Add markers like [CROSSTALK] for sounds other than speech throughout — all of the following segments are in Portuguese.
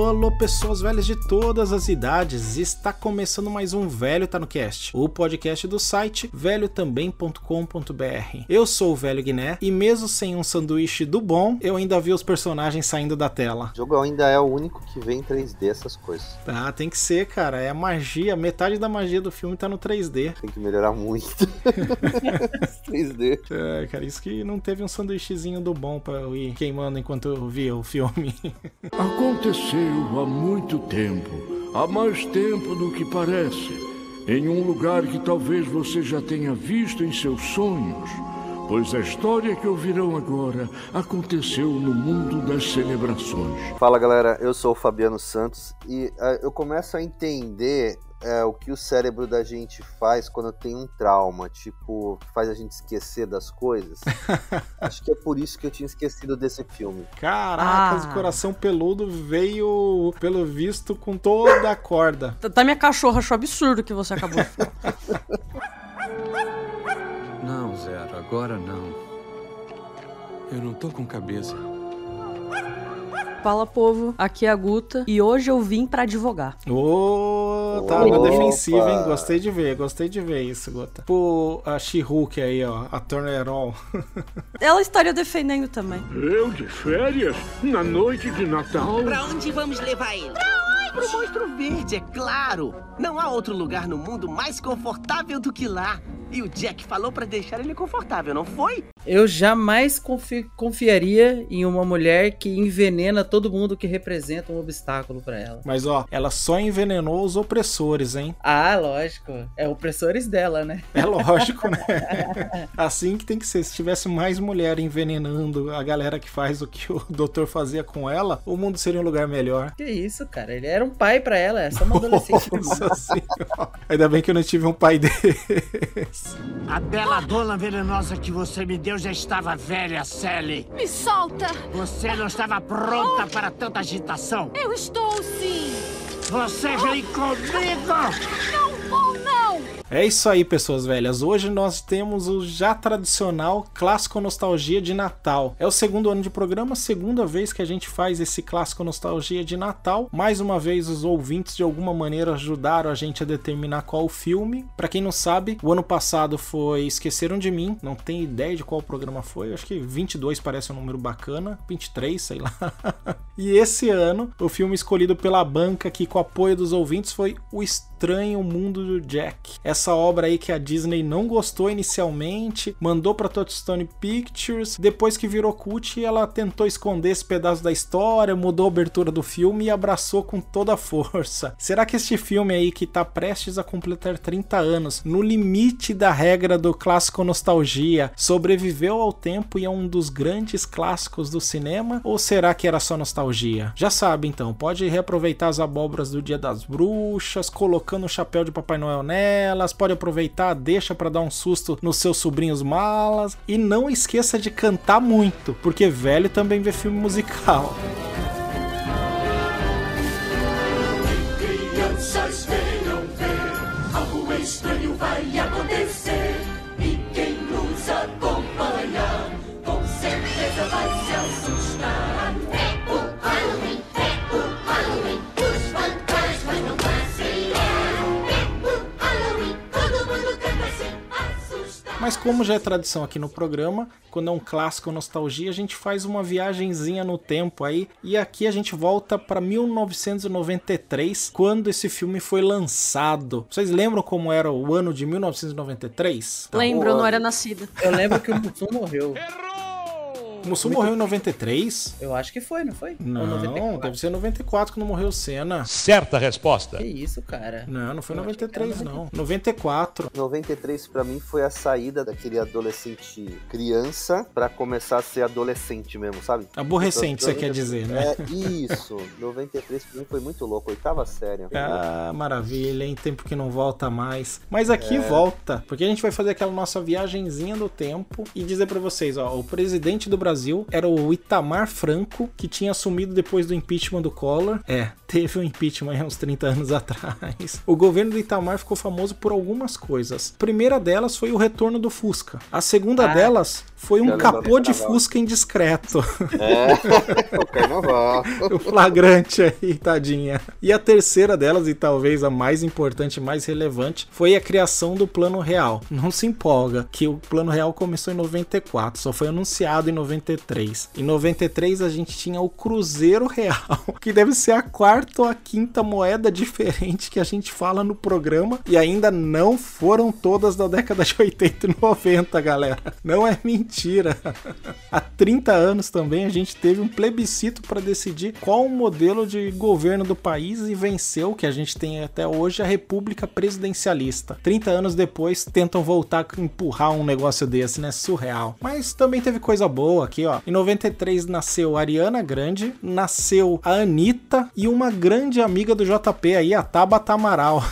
Alô, alô, pessoas velhas de todas as idades. Está começando mais um Velho Tá no Cast, o podcast do site velhotambém.com.br. Eu sou o Velho Guiné e mesmo sem um sanduíche do bom, eu ainda vi os personagens saindo da tela. O jogo ainda é o único que vem em 3D essas coisas. Ah, tem que ser, cara. É a magia, metade da magia do filme tá no 3D. Tem que melhorar muito. [LAUGHS] 3D. É, cara, isso que não teve um sanduíchezinho do bom pra eu ir queimando enquanto eu via o filme. Aconteceu há muito tempo, há mais tempo do que parece, em um lugar que talvez você já tenha visto em seus sonhos, pois a história que ouvirão agora aconteceu no mundo das celebrações. Fala galera, eu sou o Fabiano Santos e uh, eu começo a entender é, o que o cérebro da gente faz quando tem um trauma, tipo, faz a gente esquecer das coisas. [LAUGHS] Acho que é por isso que eu tinha esquecido desse filme. Caracas, Ah. o coração peludo veio, pelo visto, com toda a corda. Tá minha cachorra achou absurdo que você acabou de falar. [LAUGHS] Não, Zero, agora não. Eu não tô com cabeça. Fala, povo, aqui é a Guta e hoje eu vim pra advogar. Ô, tá na Opa. defensiva, hein? Gostei de ver, gostei de ver isso, Gota. Pô, a She-Hulk aí, ó, a Turner On. [LAUGHS] Ela estaria defendendo também. Eu de férias? Na noite de Natal? Pra onde vamos levar ele? Pro Monstro Verde, é claro! Não há outro lugar no mundo mais confortável do que lá. E o Jack falou pra deixar ele confortável, não foi? Eu jamais confi- confiaria em uma mulher que envenena todo mundo que representa um obstáculo pra ela. Mas, ó, ela só envenenou os opressores, hein? Ah, lógico. É opressores dela, né? É lógico, né? [LAUGHS] Assim que tem que ser. Se tivesse mais mulher envenenando a galera que faz o que o [LAUGHS] doutor fazia com ela, o mundo seria um lugar melhor. Que isso, cara. Ele era um pai pra ela, é só uma adolescente. [LAUGHS] Nossa senhora. Ainda bem que eu não tive um pai desse. A bela dona venenosa que você me deu já estava velha, Sally. Me solta! Você não estava pronta para tanta agitação. Eu estou sim! Você vem comigo! Não vou, não! É isso aí, pessoas velhas. Hoje nós temos o já tradicional clássico nostalgia de Natal. É o segundo ano de programa, segunda vez que a gente faz esse clássico nostalgia de Natal. Mais uma vez, os ouvintes de alguma maneira ajudaram a gente a determinar qual o filme. Pra quem não sabe, o ano passado foi Esqueceram de Mim. Não tenho ideia de qual programa foi. Acho que 22 parece um número bacana. 23, sei lá. [LAUGHS] e esse ano, o filme escolhido pela banca aqui com apoio dos ouvintes foi O Estranho Mundo do Jack. Essa obra aí que a Disney não gostou inicialmente, mandou pra Touchstone Pictures, depois que virou cult, ela tentou esconder esse pedaço da história, mudou a abertura do filme e abraçou com toda a força. Será que este filme aí que tá prestes a completar 30 anos, no limite da regra do clássico nostalgia, sobreviveu ao tempo e é um dos grandes clássicos do cinema? Ou será que era só nostalgia? Já sabe então, pode reaproveitar as abóboras do Dia das Bruxas, colocando o chapéu de Papai Noel nelas, pode aproveitar, deixa pra dar um susto nos seus sobrinhos malas e não esqueça de cantar muito, porque velho também vê filme musical. Crianças venham ver, algo estranho vai acontecer. Mas como já é tradição aqui no programa, quando é um clássico nostalgia, a gente faz uma viagenzinha no tempo aí, e aqui a gente volta para 1993, quando esse filme foi lançado. Vocês lembram como era o ano de 1993? Lembro, eu não era nascida. Eu lembro que o Mussum morreu. O Mussum morreu em 93? Eu acho que foi, não foi? Não, 94? deve ser 94 quando morreu o Senna. Certa resposta. Que isso, cara. Não, não foi Eu acho que 93 era não. 94. 93 pra mim foi a saída daquele adolescente criança pra começar a ser adolescente mesmo, sabe? Aborrecente, você quer dizer, né? É isso. 93 pra mim foi muito louco, oitava série. Ah, maravilha, em tempo que não volta mais. Mas aqui É. volta, porque a gente vai fazer aquela nossa viagenzinha do tempo e dizer pra vocês, ó, o presidente do Brasil Brasil era o Itamar Franco, que tinha assumido depois do impeachment do Collor. É, teve um impeachment há uns 30 anos [LAUGHS] atrás. O governo do Itamar ficou famoso por algumas coisas. A primeira delas foi o retorno do Fusca. A segunda Ah. delas foi um capô de. Fusca indiscreto. É, o carnaval. [LAUGHS] o flagrante aí, tadinha. E a terceira delas, e talvez a mais importante e mais relevante, foi a criação do Plano Real. Não se empolga, que o Plano Real começou em 94, só foi anunciado em 93. Em 93 a gente tinha o Cruzeiro Real, [LAUGHS] que deve ser a quarta ou a quinta moeda diferente que a gente fala no programa, e ainda não foram todas da década de 80 e 90, galera. Não é mentira. Há 30 anos também a gente teve um plebiscito para decidir qual o modelo de governo do país e venceu, que a gente tem até hoje, a República Presidencialista. 30 anos depois tentam voltar a empurrar um negócio desse, né? Surreal. Mas também teve coisa boa aqui, ó. Em 93 nasceu a Ariana Grande, nasceu a Anitta e uma grande amiga do JP aí, a Tabata Amaral.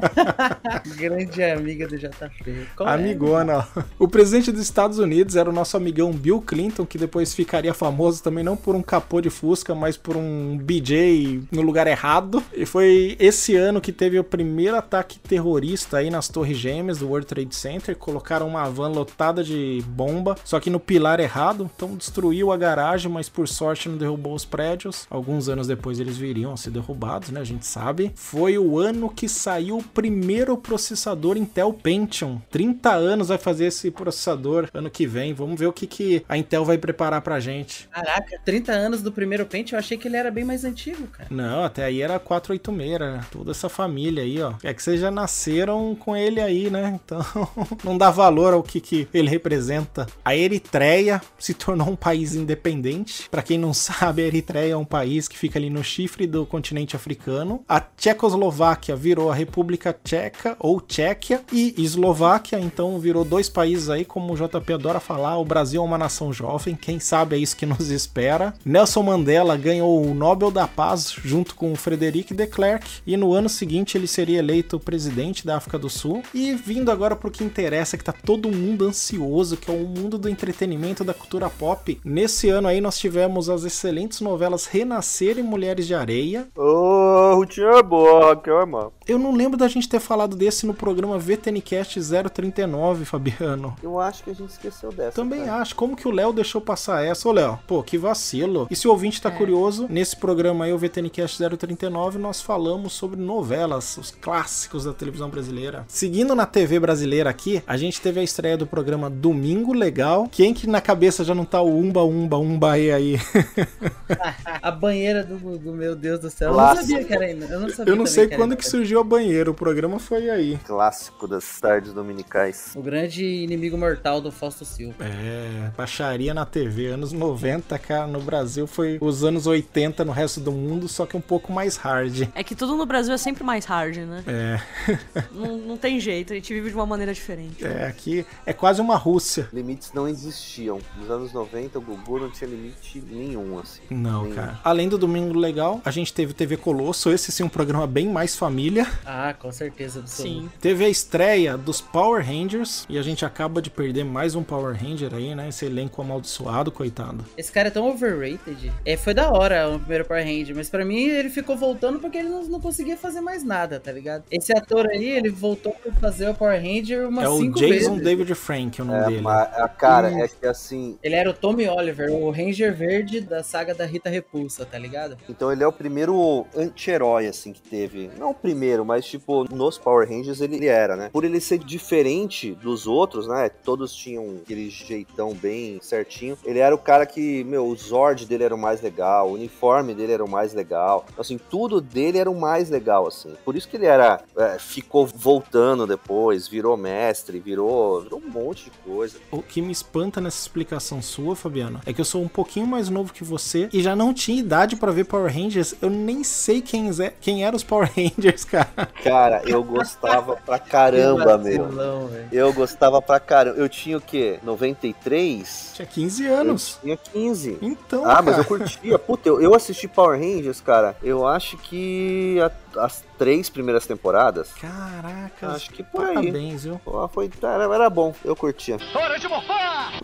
[LAUGHS] Grande amiga do JP. Qual é? Amigona, ó. O presidente dos Estados Unidos era o nosso amigão Bill Clinton, que depois ficaria famoso também não por um capô de Fusca, mas por um BJ no lugar errado. E foi esse ano que teve o primeiro ataque terrorista aí nas Torres Gêmeas do World Trade Center. Colocaram uma van lotada de bomba, só que no pilar errado. Então destruiu a garagem, mas por sorte não derrubou os prédios. Alguns anos depois eles viriam a ser derrubados, né? A gente sabe. Foi o ano que saiu o primeiro processador Intel Pentium. 30 anos vai fazer esse processador ano que vem. Vamos ver o que, que a Intel vai preparar pra gente. Caraca, 30 anos do primeiro Paint, eu achei que ele era bem mais antigo, cara. Não, até aí era 486, né? Toda essa família aí, ó. É que vocês já nasceram com ele aí, né? Então [LAUGHS] não dá valor ao que, que ele representa. A Eritreia se tornou um país independente. Pra quem não [LAUGHS] sabe, a Eritreia é um país que fica ali no chifre do continente africano. A Tchecoslováquia virou a República Tcheca ou Tchequia e Eslováquia, então virou dois países aí, como o JP adora falar, o Brasil é uma nação jovem, quem sabe é isso que nos espera. Nelson Mandela ganhou o Nobel da Paz junto com Frederic de Klerk e no ano seguinte ele seria eleito presidente da África do Sul. E vindo agora pro que interessa, que tá todo mundo ansioso, que é o mundo do entretenimento da cultura pop. Nesse ano aí nós tivemos as excelentes novelas Renascer e Mulheres de Areia. Ô, Rutinha é boa, Raquel é má. Eu não lembro da gente ter falado desse no programa VTNcast 039, Fabiano. Eu acho que a gente esqueceu dessa. Também cara. acho. Como que o Léo deixou passar essa? Ô, Léo, pô, que vacilo. E se o ouvinte tá curioso, nesse programa aí, o VTNcast 039, nós falamos sobre novelas, os clássicos da televisão brasileira. Seguindo na TV brasileira aqui, a gente teve a estreia do programa Domingo Legal. Quem que na cabeça já não tá o Umba Umba Umba aí aí? [LAUGHS] A banheira do, do meu Deus do céu. Eu não Clássico. sabia que era ainda. Eu não sabia Eu não sei que quando que surgiu a banheira, o programa foi aí. Clássico das tardes dominicais. O grande inimigo mortal do Fausto Silva. É, baixaria na TV, anos 90, cara, no Brasil foi os anos 80 no resto do mundo, só que um pouco mais hard. É que tudo no Brasil é sempre mais hard, né? É, [LAUGHS] Não, não tem jeito, a gente vive de uma maneira diferente. é, aqui é quase uma Rússia. Limites não existiam. Nos anos 90, o Gugu não tinha limite nenhum, assim. Não, Nenhum. cara. Além do Domingo Legal, a gente teve TV Colosso, esse sim um programa bem mais família. Ah, com certeza. Sim. Teve a estreia dos Power Rangers e a gente acaba de perder mais um Power Ranger aí, né? Esse elenco amaldiçoado, coitado. Esse cara é tão overrated. É, foi da hora o primeiro Power Ranger, mas pra mim ele ficou voltando porque ele não, não conseguia fazer mais nada, tá ligado? Esse ator aí, ele voltou pra fazer o Power Ranger umas é o cinco Jason vezes. David Frank, o nome É, dele. mas, a cara, é que assim. Ele era o Tommy Oliver, o Ranger Verde da saga da Rita Repulsa, tá ligado? Então ele é o primeiro anti-herói, assim, que teve. Não o primeiro, mas tipo, nos Power Rangers ele era, né? Por ele ser diferente dos outros, né? Todos tinham aquele jeitão bem certinho. Ele era o cara que, meu, o Zord dele era o mais legal, o uniforme dele era o mais legal. Assim, tudo dele era o mais legal, assim. Por isso que ele era. é, ficou voltando depois, virou mestre, virou, virou um monte de coisa. O que me espanta nessa explicação sua, Fabiano, é que eu sou um pouquinho mais novo que você e já não tinha idade pra ver Power Rangers. Eu nem sei quem, é, quem eram os Power [LAUGHS] Rangers, cara. Cara, eu gostava pra caramba, meu. Vacilão, velho. Eu gostava pra caramba. Eu tinha o quê? 93? Tinha 15 anos. Eu tinha 15. Então, Ah, mas cara. eu curtia. Puta, eu, eu assisti Power Rangers, cara. Eu acho que a- as três primeiras temporadas. Caraca, Acho que por aí. parabéns, viu? Pô, foi, era, era bom, eu curtia.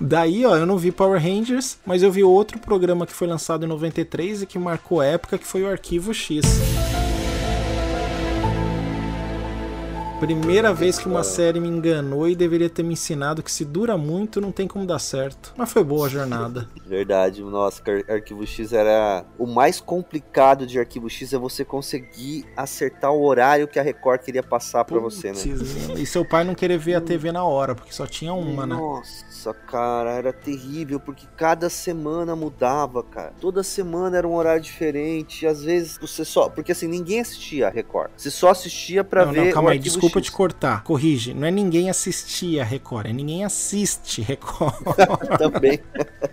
Daí, ó, eu não vi Power Rangers, mas eu vi outro programa que foi lançado em 93 e que marcou época, que foi o Arquivo X. Primeira vez que uma série me enganou e deveria ter me ensinado que se dura muito não tem como dar certo. Mas foi boa a jornada. Verdade, nossa, Ar- Arquivo X era. O mais complicado de Arquivo X é você conseguir acertar o horário que a Record queria passar pra você, né? E seu pai não querer ver a TV na hora, porque só tinha uma, né? Nossa, cara, era terrível, porque cada semana mudava, cara. Toda semana era um horário diferente. E às vezes você só. Porque assim, ninguém assistia a Record. Você só assistia pra não, ver. não, calma o aí, Arquivo desculpa te cortar. Corrige, não é ninguém assistia Record, é ninguém assiste Record. [LAUGHS] também.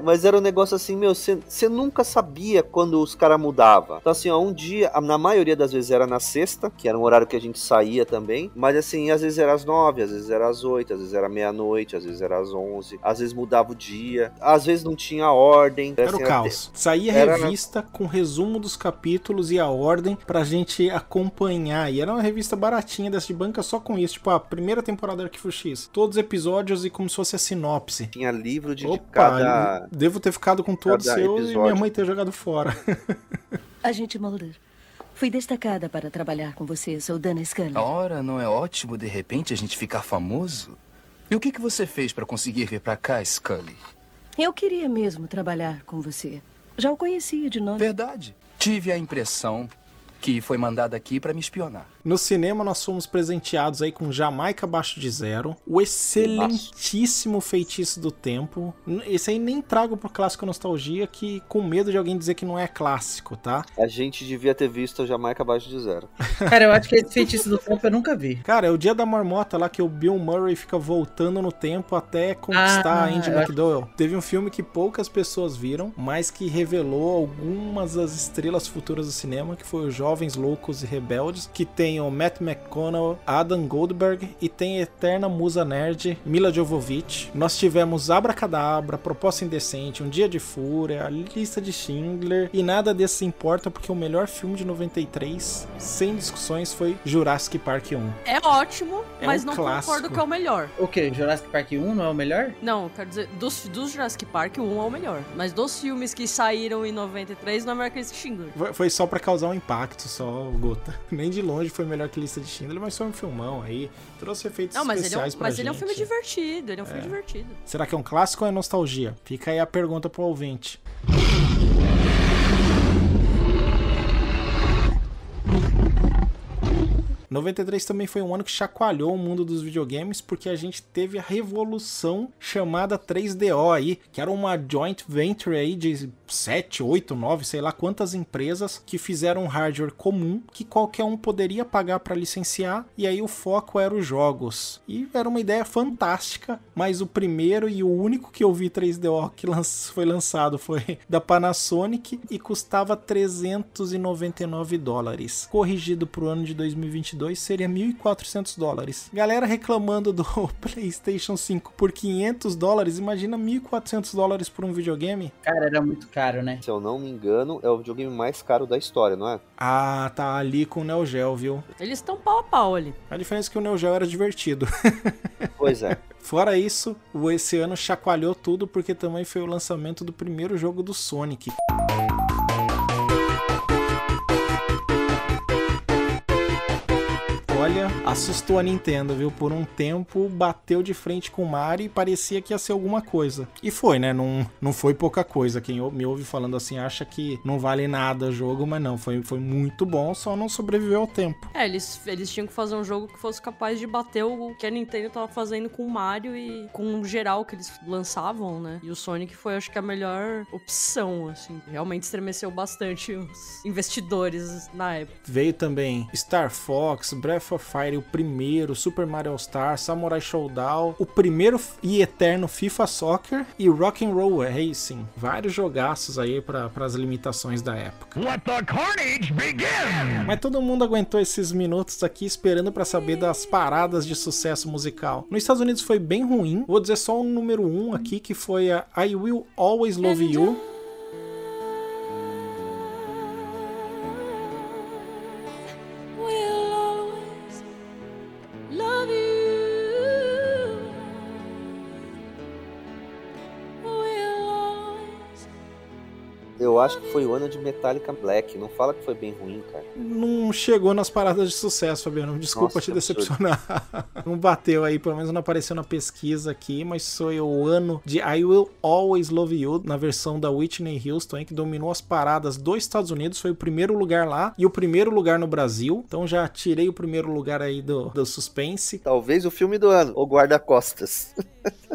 Mas era um negócio assim, meu, você nunca sabia quando os caras mudavam. Então, assim, ó, um dia, na maioria das vezes era na sexta, que era um horário que a gente saía também. Mas, assim, às vezes era às nove, às vezes era às oito, às vezes era meia-noite, às vezes era às onze, às vezes mudava o dia, às vezes não tinha ordem. Era o assim, caos. Saía Era- revista com resumo dos capítulos e a ordem pra gente acompanhar. E era uma revista baratinha dessa de banca só com isso. Tipo, a primeira temporada do Arquivo X. Todos os episódios e como se fosse a sinopse. Tinha livro de, de Opa, cada. devo ter ficado com todos seus e minha mãe ter jogado fora. [LAUGHS] Agente Mulder, fui destacada para trabalhar com você. Sou Dana Scully. Ora, não é ótimo de repente a gente ficar famoso? E o que, que você fez pra conseguir vir pra cá, Scully? Eu queria mesmo trabalhar com você. Já o conhecia de nome. Verdade. Tive a impressão que foi mandada aqui pra me espionar. No cinema, nós fomos presenteados aí com Jamaica Abaixo de Zero, o excelentíssimo Feitiço do Tempo. Esse aí nem trago pro clássico Nostalgia, que com medo de alguém dizer que não é clássico, tá? A gente devia ter visto Jamaica abaixo de zero. [LAUGHS] Cara, eu acho que esse feitiço do tempo eu nunca vi. Cara, é o dia da marmota lá que o Bill Murray fica voltando no tempo até conquistar Ah, a Andy acho- McDowell. Teve um filme que poucas pessoas viram, mas que revelou algumas das estrelas futuras do cinema, que foi os Jovens Loucos e Rebeldes, que tem o Matt McConnell, Adam Goldberg e tem a eterna musa nerd Mila Jovovich. Nós tivemos Abracadabra, Proposta Indecente, Um Dia de Fúria, a Lista de Schindler e nada desse importa porque o melhor filme de 93, sem discussões, foi Jurassic Park 1. É ótimo, É mas um não clássico. concordo que é o melhor. O quê? Jurassic Park 1 não é o melhor? Não, quero dizer, dos, dos Jurassic Park, o 1 é o melhor. Mas dos filmes que saíram em 93, não é melhor que esse Schindler. Foi- Foi só pra causar um impacto, só, Gota. [LAUGHS] Nem de longe foi melhor que Lista de Schindler, mas foi um filmão aí. Trouxe efeitos Não, mas, ele é, um, especiais pra mas gente. ele é um filme divertido, ele é um filme É. divertido. Será que é um clássico ou é nostalgia? Fica aí a pergunta pro ouvinte. 93 também foi um ano que chacoalhou o mundo dos videogames, porque a gente teve a revolução chamada 3DO aí, que era uma joint venture aí de 7, 8, 9, sei lá quantas empresas que fizeram um hardware comum que qualquer um poderia pagar para licenciar, e aí o foco era os jogos. E era uma ideia fantástica, mas o primeiro e o único que eu vi 3DO que foi lançado foi [LAUGHS] da Panasonic e custava 399 dólares. Corrigido pro ano de 2022 seria 1.400 dólares. Galera reclamando do [LAUGHS] PlayStation 5 por 500 dólares, imagina 1.400 dólares por um videogame? Cara, era muito caro, né? Se eu não me engano, é o videogame mais caro da história, não é? Ah, tá ali com o Neo Geo, viu? Eles estão pau a pau ali. A diferença é que o Neo Geo era divertido. [LAUGHS] Pois é. Fora isso, o esse ano chacoalhou tudo porque também foi o lançamento do primeiro jogo do Sonic. Assustou a Nintendo, viu? Por um tempo bateu de frente com o Mario e parecia que ia ser alguma coisa. E foi, né? Não, não foi pouca coisa. Quem me ouve falando assim acha que não vale nada o jogo, mas não, foi, foi muito bom, só não sobreviveu ao tempo. É, eles, eles tinham que fazer um jogo que fosse capaz de bater o que a Nintendo tava fazendo com o Mario e com o geral que eles lançavam, né? E o Sonic foi, acho que, a melhor opção, assim. Realmente estremeceu bastante os investidores na época. Veio também Star Fox, Breath of Fire primeiro, Super Mario All Star, Samurai Showdown, o primeiro e eterno FIFA Soccer e Rock and Roll Racing. Vários jogaços aí para as limitações da época. Let the carnage begin! Mas todo mundo aguentou esses minutos aqui esperando para saber das paradas de sucesso musical. Nos Estados Unidos foi bem ruim. Vou dizer só o número um aqui que foi a I Will Always Love You. Acho que foi o ano de Metallica Black. Não fala que foi bem ruim, cara. Não chegou nas paradas de sucesso, Fabiano. Desculpa Nossa, te absurdo. decepcionar. [LAUGHS] não bateu aí, pelo menos não apareceu na pesquisa aqui, mas foi o ano de I Will Always Love You, na versão da Whitney Houston, hein, que dominou as paradas dos Estados Unidos. Foi o primeiro lugar lá e o primeiro lugar no Brasil. Então já tirei o primeiro lugar aí do, do suspense. Talvez o filme do ano, O Guarda-Costas.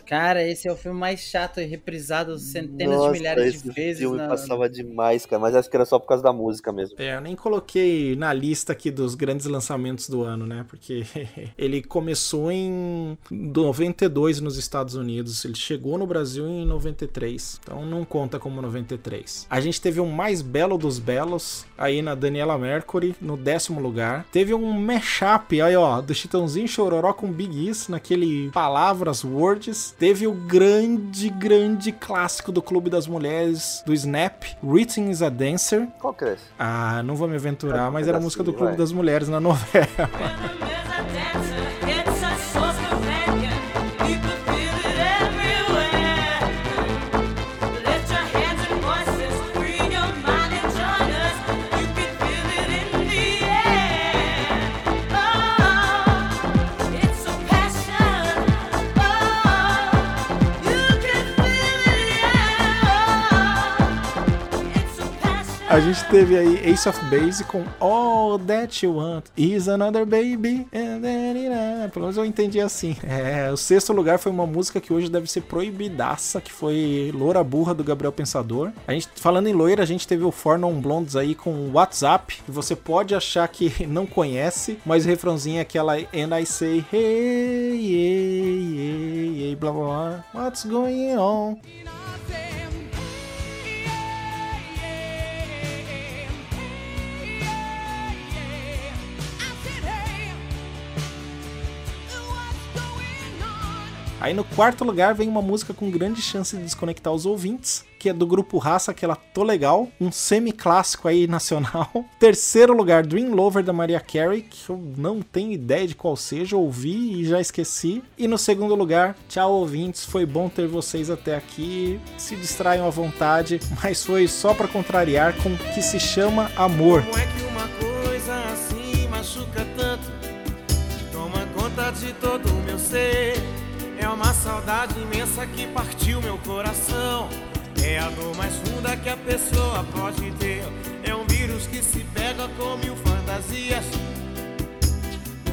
Cara, esse é o filme mais chato e reprisado centenas Nossa, de milhares de vezes. filme na- passava demais, cara. Mas acho que era só por causa da música mesmo. É, eu nem coloquei na lista aqui dos grandes lançamentos do ano, né? Porque [LAUGHS] ele começou em 92 nos Estados Unidos, ele chegou no Brasil em 93, então não conta como 93. A gente teve um mais belo dos belos aí na Daniela Mercury, no décimo lugar. Teve um mashup aí, ó, do Chitãozinho Chororó com Big Is, naquele Palavras, Words. Teve o grande, grande clássico do Clube das Mulheres, do Snap, Written is a Dancer. Qual que é esse? Ah, não vou me aventurar, um mas era a música do Clube vai. das Mulheres na novela. [LAUGHS] A gente teve aí Ace of Base com All That You Want Is Another Baby. Pelo menos eu entendi assim. É, o sexto lugar foi uma música que hoje deve ser proibidaça, que foi Loura Burra do Gabriel Pensador. A gente, falando em loira, a gente teve o Four Non Blondes aí com WhatsApp, você pode achar que [LAUGHS] não conhece, mas o refrãozinho é aquela And I Say Hey, hey, hey, hey, blá blá blá. What's going on? Aí no quarto lugar vem uma música com grande chance de desconectar os ouvintes, que é do grupo Raça, aquela Tô Legal, um semi-clássico aí [LAUGHS] nacional. Terceiro lugar, Dream Lover da Maria Carey, que eu não tenho ideia de qual seja, ouvi e já esqueci. E no segundo lugar, tchau ouvintes, foi bom ter vocês até aqui. Se distraiam à vontade, [LAUGHS] mas foi só pra contrariar com o que se chama amor. Como é que uma coisa assim machuca tanto? Toma conta de todo uma saudade imensa que partiu meu coração. É a dor mais funda que a pessoa pode ter. É um vírus que se pega com mil fantasias.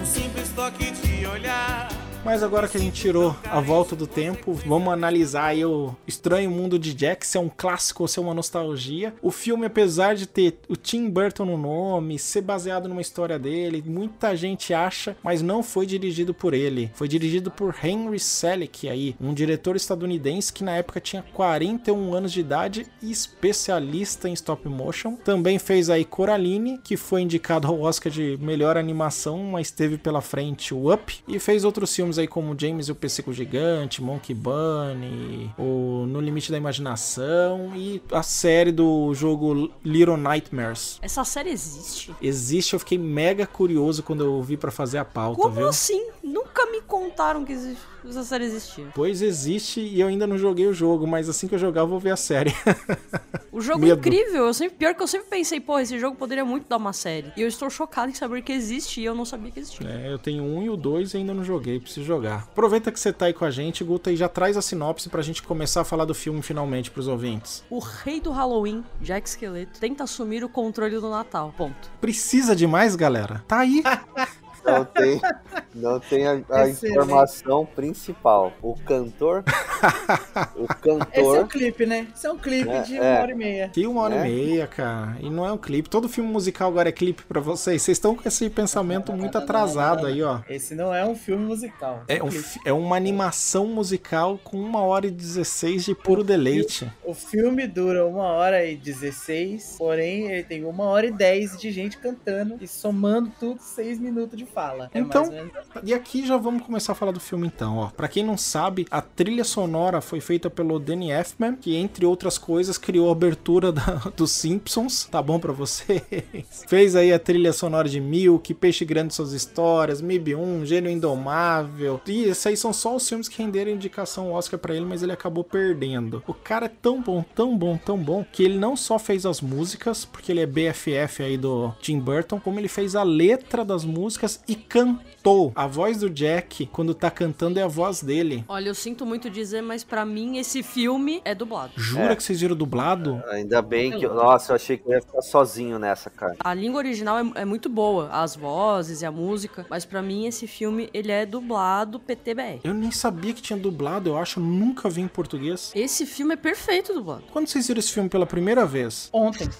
Um simples toque de olhar. Mas agora que a gente tirou a volta do tempo, vamos analisar aí o Estranho Mundo de Jack, se é um clássico ou se é uma nostalgia. O filme, apesar de ter o Tim Burton no nome, ser baseado numa história dele, muita gente acha, mas não foi dirigido por ele. Foi dirigido por Henry Selick aí, um diretor estadunidense que na época tinha 41 anos de idade e especialista em stop motion. Também fez aí Coraline, que foi indicado ao Oscar de melhor animação, mas teve pela frente o Up e fez outros filmes aí como James e o Pêssego Gigante, Monkey Bunny, o No Limite da Imaginação e a série do jogo Little Nightmares. Essa série existe? Existe, eu fiquei mega curioso quando eu vi pra fazer a pauta, Como viu? assim? Nunca me contaram que essa série existia. Pois existe e eu ainda não joguei o jogo, mas assim que eu jogar eu vou ver a série. [LAUGHS] O jogo é Medo. incrível. Eu sempre, pior que eu sempre pensei, pô, esse jogo poderia muito dar uma série. E eu estou chocado em saber que existe e eu não sabia que existia. É, eu tenho um e o dois e ainda não joguei, preciso jogar. Aproveita que você tá aí com a gente, Guta, e já traz a sinopse pra gente começar a falar do filme finalmente pros ouvintes. O rei do Halloween, Jack Skeleto, tenta assumir o controle do Natal. Ponto. Precisa de mais, galera? Tá aí. [LAUGHS] Não tem. Não tem a, a informação principal. O cantor. [LAUGHS] o Esse é um cantor. clipe, né? Esse é um clipe É, de é. uma hora e meia. Que uma hora É? e meia, cara. E não é um clipe. Todo filme musical agora é clipe pra vocês. Vocês estão com esse pensamento muito atrasado aí, ó. Esse não é um filme musical. É, um é uma animação musical com uma hora e 16 de puro deleite. O filme dura uma hora e 16, porém ele tem uma hora e 10 de gente cantando e somando tudo, seis minutos de fala. É Então, mais ou menos E aqui já vamos começar a falar do filme então, ó. Pra quem não sabe, a trilha sonora foi feita pelo Danny Elfman, que entre outras coisas criou a abertura da- [LAUGHS] dos Simpsons, tá bom pra vocês? [LAUGHS] Fez aí a trilha sonora de Milk, Peixe Grande Suas Histórias, MIB 1, Gênio Indomável. E esses aí são só os filmes que renderam indicação Oscar pra ele, mas ele acabou perdendo. O cara é tão bom, tão bom, tão bom, que ele não só fez as músicas, porque ele é BFF aí do Tim Burton, como ele fez a letra das músicas e A voz do Jack, quando tá cantando, é a voz dele. Olha, eu sinto muito dizer, mas pra mim esse filme é dublado. Jura É. que vocês viram dublado? Ainda bem que. Nossa, eu achei que eu ia ficar sozinho nessa, cara. A língua original é, é muito boa, as vozes e a música, mas pra mim esse filme ele é dublado PTBR. Eu nem sabia que tinha dublado, eu acho, nunca vi em português. Esse filme é perfeito dublado. Quando vocês viram esse filme pela primeira vez? Ontem. [LAUGHS]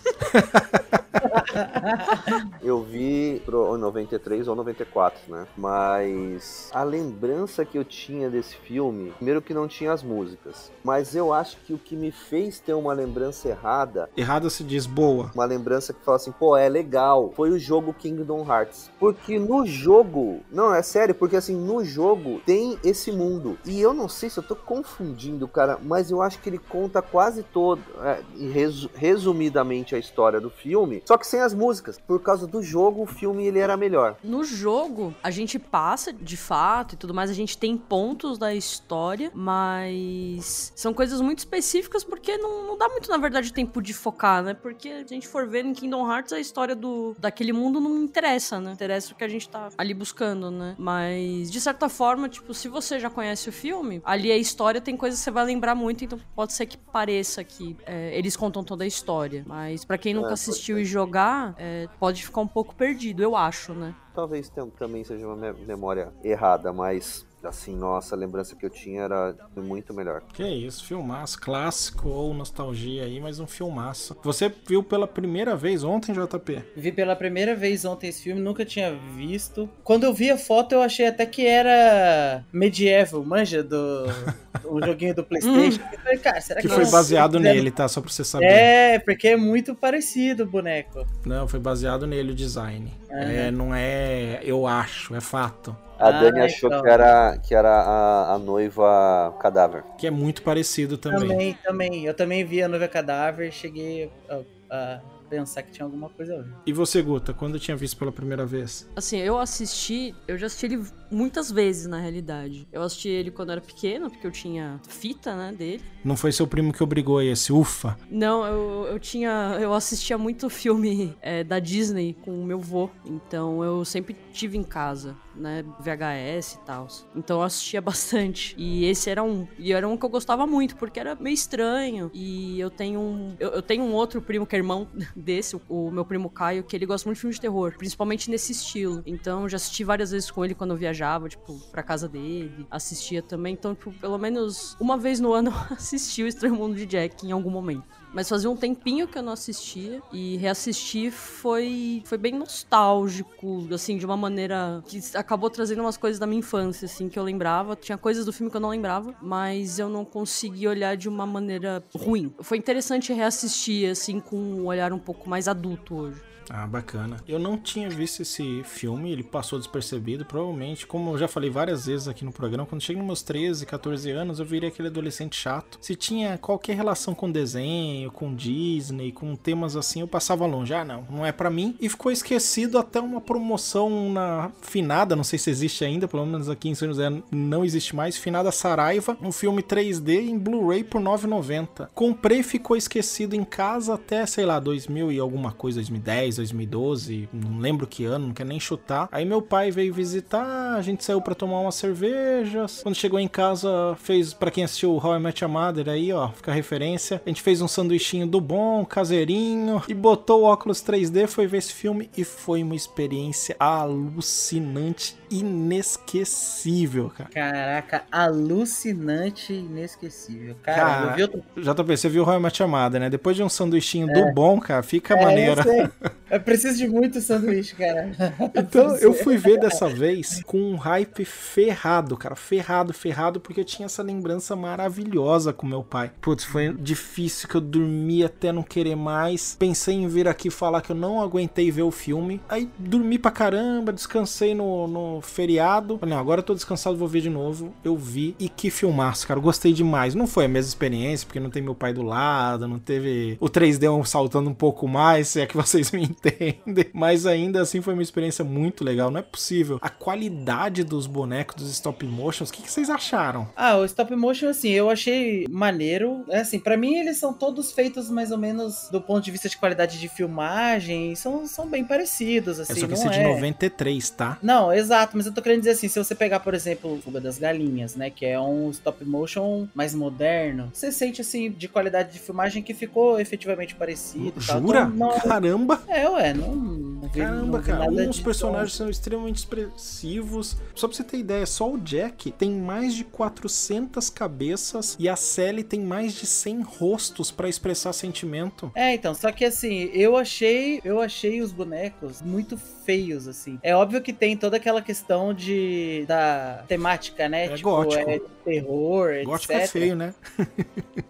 Eu vi pro 93 ou 94, né? Mas a lembrança que eu tinha desse filme, primeiro que não tinha as músicas, mas eu acho que o que me fez ter uma lembrança errada, Errada se diz boa. uma lembrança que fala assim, pô, é legal, foi o jogo Kingdom Hearts. Porque no jogo, não, é sério, porque assim, no jogo tem esse mundo. E eu não sei se eu tô confundindo, cara, mas eu acho que ele conta quase todo, é, e resu- resumidamente a história do filme, só que sem as músicas. Por causa do jogo, o filme ele era melhor. No jogo, a gente passa de fato e tudo mais, a gente tem pontos da história, mas são coisas muito específicas porque não, não dá muito, na verdade, tempo de focar, né? Porque se a gente for ver em Kingdom Hearts, a história do, daquele mundo não interessa, né? Interessa o que a gente tá ali buscando, né? Mas, de certa forma, tipo, se você já conhece o filme, ali a história tem coisas que você vai lembrar muito, então pode ser que pareça que é, eles contam toda a história. Mas pra quem nunca pode assistiu e jogar, é, pode ficar um pouco perdido, eu acho, né? Talvez também seja uma me- memória errada, mas assim, nossa, a lembrança que eu tinha era muito melhor. Que isso, filmaço, clássico ou nostalgia aí, mas um filmaço. Você viu pela primeira vez ontem, JP? Vi pela primeira vez ontem esse filme, nunca tinha visto. Quando eu vi a foto, eu achei até que era medieval, manja, do [LAUGHS] o joguinho do Playstation. Eu falei, cara, será que, Que foi baseado fizeram- nele, tá? Só pra você saber. É, porque é muito parecido o boneco. Não, foi baseado nele o design. É, não é, eu acho, é fato. A Ah, Dani achou então. que era, que era a, a noiva cadáver. Que é muito parecido também. Também, também. Eu também vi a noiva cadáver e cheguei a, a pensar que tinha alguma coisa a ver. E você, Guta, quando tinha visto pela primeira vez? Assim, eu assisti, eu já assisti ele muitas vezes na realidade. Eu assisti ele quando era pequeno, porque eu tinha fita, né, dele. Não foi seu primo que obrigou a esse, ufa. Não, eu, eu tinha. Eu assistia muito filme é, da Disney com o meu vô. Então eu sempre tive em casa, né? VHS e tal. Então eu assistia [LAUGHS] bastante. E esse era um. E era um que eu gostava muito, porque era meio estranho. E eu tenho um. Eu, eu tenho um outro primo que é irmão [LAUGHS] desse, o, o meu primo Caio, que ele gosta muito de filme de terror. Principalmente nesse estilo. Então eu já assisti várias vezes com ele quando eu viajava, tipo, pra casa dele. Assistia também. Então, tipo, pelo menos uma vez no ano [LAUGHS] eu assisti o Estranho Mundo de Jack em algum momento. Mas fazia um tempinho que eu não assistia e reassistir foi foi bem nostálgico, assim, de uma maneira que acabou trazendo umas coisas da minha infância, assim, que eu lembrava. Tinha coisas do filme que eu não lembrava, mas eu não consegui olhar de uma maneira ruim. Foi interessante reassistir, assim, com um olhar um pouco mais adulto hoje. Ah, bacana. Eu não tinha visto esse filme, ele passou despercebido. Provavelmente, como eu já falei várias vezes aqui no programa, quando cheguei nos meus 13, 14 anos, eu virei aquele adolescente chato. Se tinha qualquer relação com desenho, com Disney, com temas assim, eu passava longe. Ah, não, não é pra mim. E ficou esquecido até uma promoção na Finada, não sei se existe ainda, pelo menos aqui em São José não existe mais. Finada Saraiva, um filme 3D em Blu-ray por 9,90. Comprei, ficou esquecido em casa até, sei lá, 2000 e alguma coisa, 2010. 2012, não lembro que ano, não quero nem chutar. Aí meu pai veio visitar, a gente saiu para tomar umas cervejas. Quando chegou em casa, fez para quem assistiu How I Met Your Mother aí, ó, fica a referência. A gente fez um sanduichinho do bom, caseirinho, e botou o óculos 3D, foi ver esse filme e foi uma experiência alucinante, inesquecível, cara. Caraca, alucinante e inesquecível. Cara, eu vi outro... JP, você viu o Roy Chamada, né? Depois de um sanduichinho É. do bom, cara, fica É, maneiro. [LAUGHS] Eu, preciso de muito sanduíche, cara. [LAUGHS] Então, eu fui ver dessa vez com um hype ferrado, cara. Ferrado, ferrado, porque eu tinha essa lembrança maravilhosa com meu pai. Putz, foi difícil que eu dormi até não querer mais. Pensei em vir aqui falar que eu não aguentei ver o filme. Aí dormi pra caramba, descansei no, no feriado. Falei, não, agora eu tô descansado, vou ver de novo. Eu vi e que filmaço, cara. Gostei demais. Não foi a mesma experiência, porque não tem meu pai do lado, não teve o 3D um saltando um pouco mais, se é que vocês me entendem. [LAUGHS] Mas ainda assim foi uma experiência muito legal. Não é possível. A qualidade dos bonecos, dos stop motions, o que, que vocês acharam? Ah, o stop motion, assim, eu achei maneiro. É assim, para mim eles são todos feitos mais ou menos do ponto de vista de qualidade de filmagem, são, são bem parecidos, assim, é só que esse é de é... 93, tá? Não, exato, mas eu tô querendo dizer assim, se você pegar, por exemplo, Fuga das Galinhas, né, que é um stop motion mais moderno, você sente, assim, de qualidade de filmagem que ficou efetivamente parecido. Jura? Então, não- Caramba! É, ué, não, não vi, Caramba, não cara, nada uns de personagens são extremamente expressivos. Só pra você ter ideia, só o Jack tem mais de 400 cabeças e a Sally tem mais de 100 rostos pra expressar sentimento. É, então, só que assim, eu achei, eu achei os bonecos muito feios, assim. É óbvio que tem toda aquela questão de da temática, né? É gótico. é de terror, Gótico etc. é feio, né?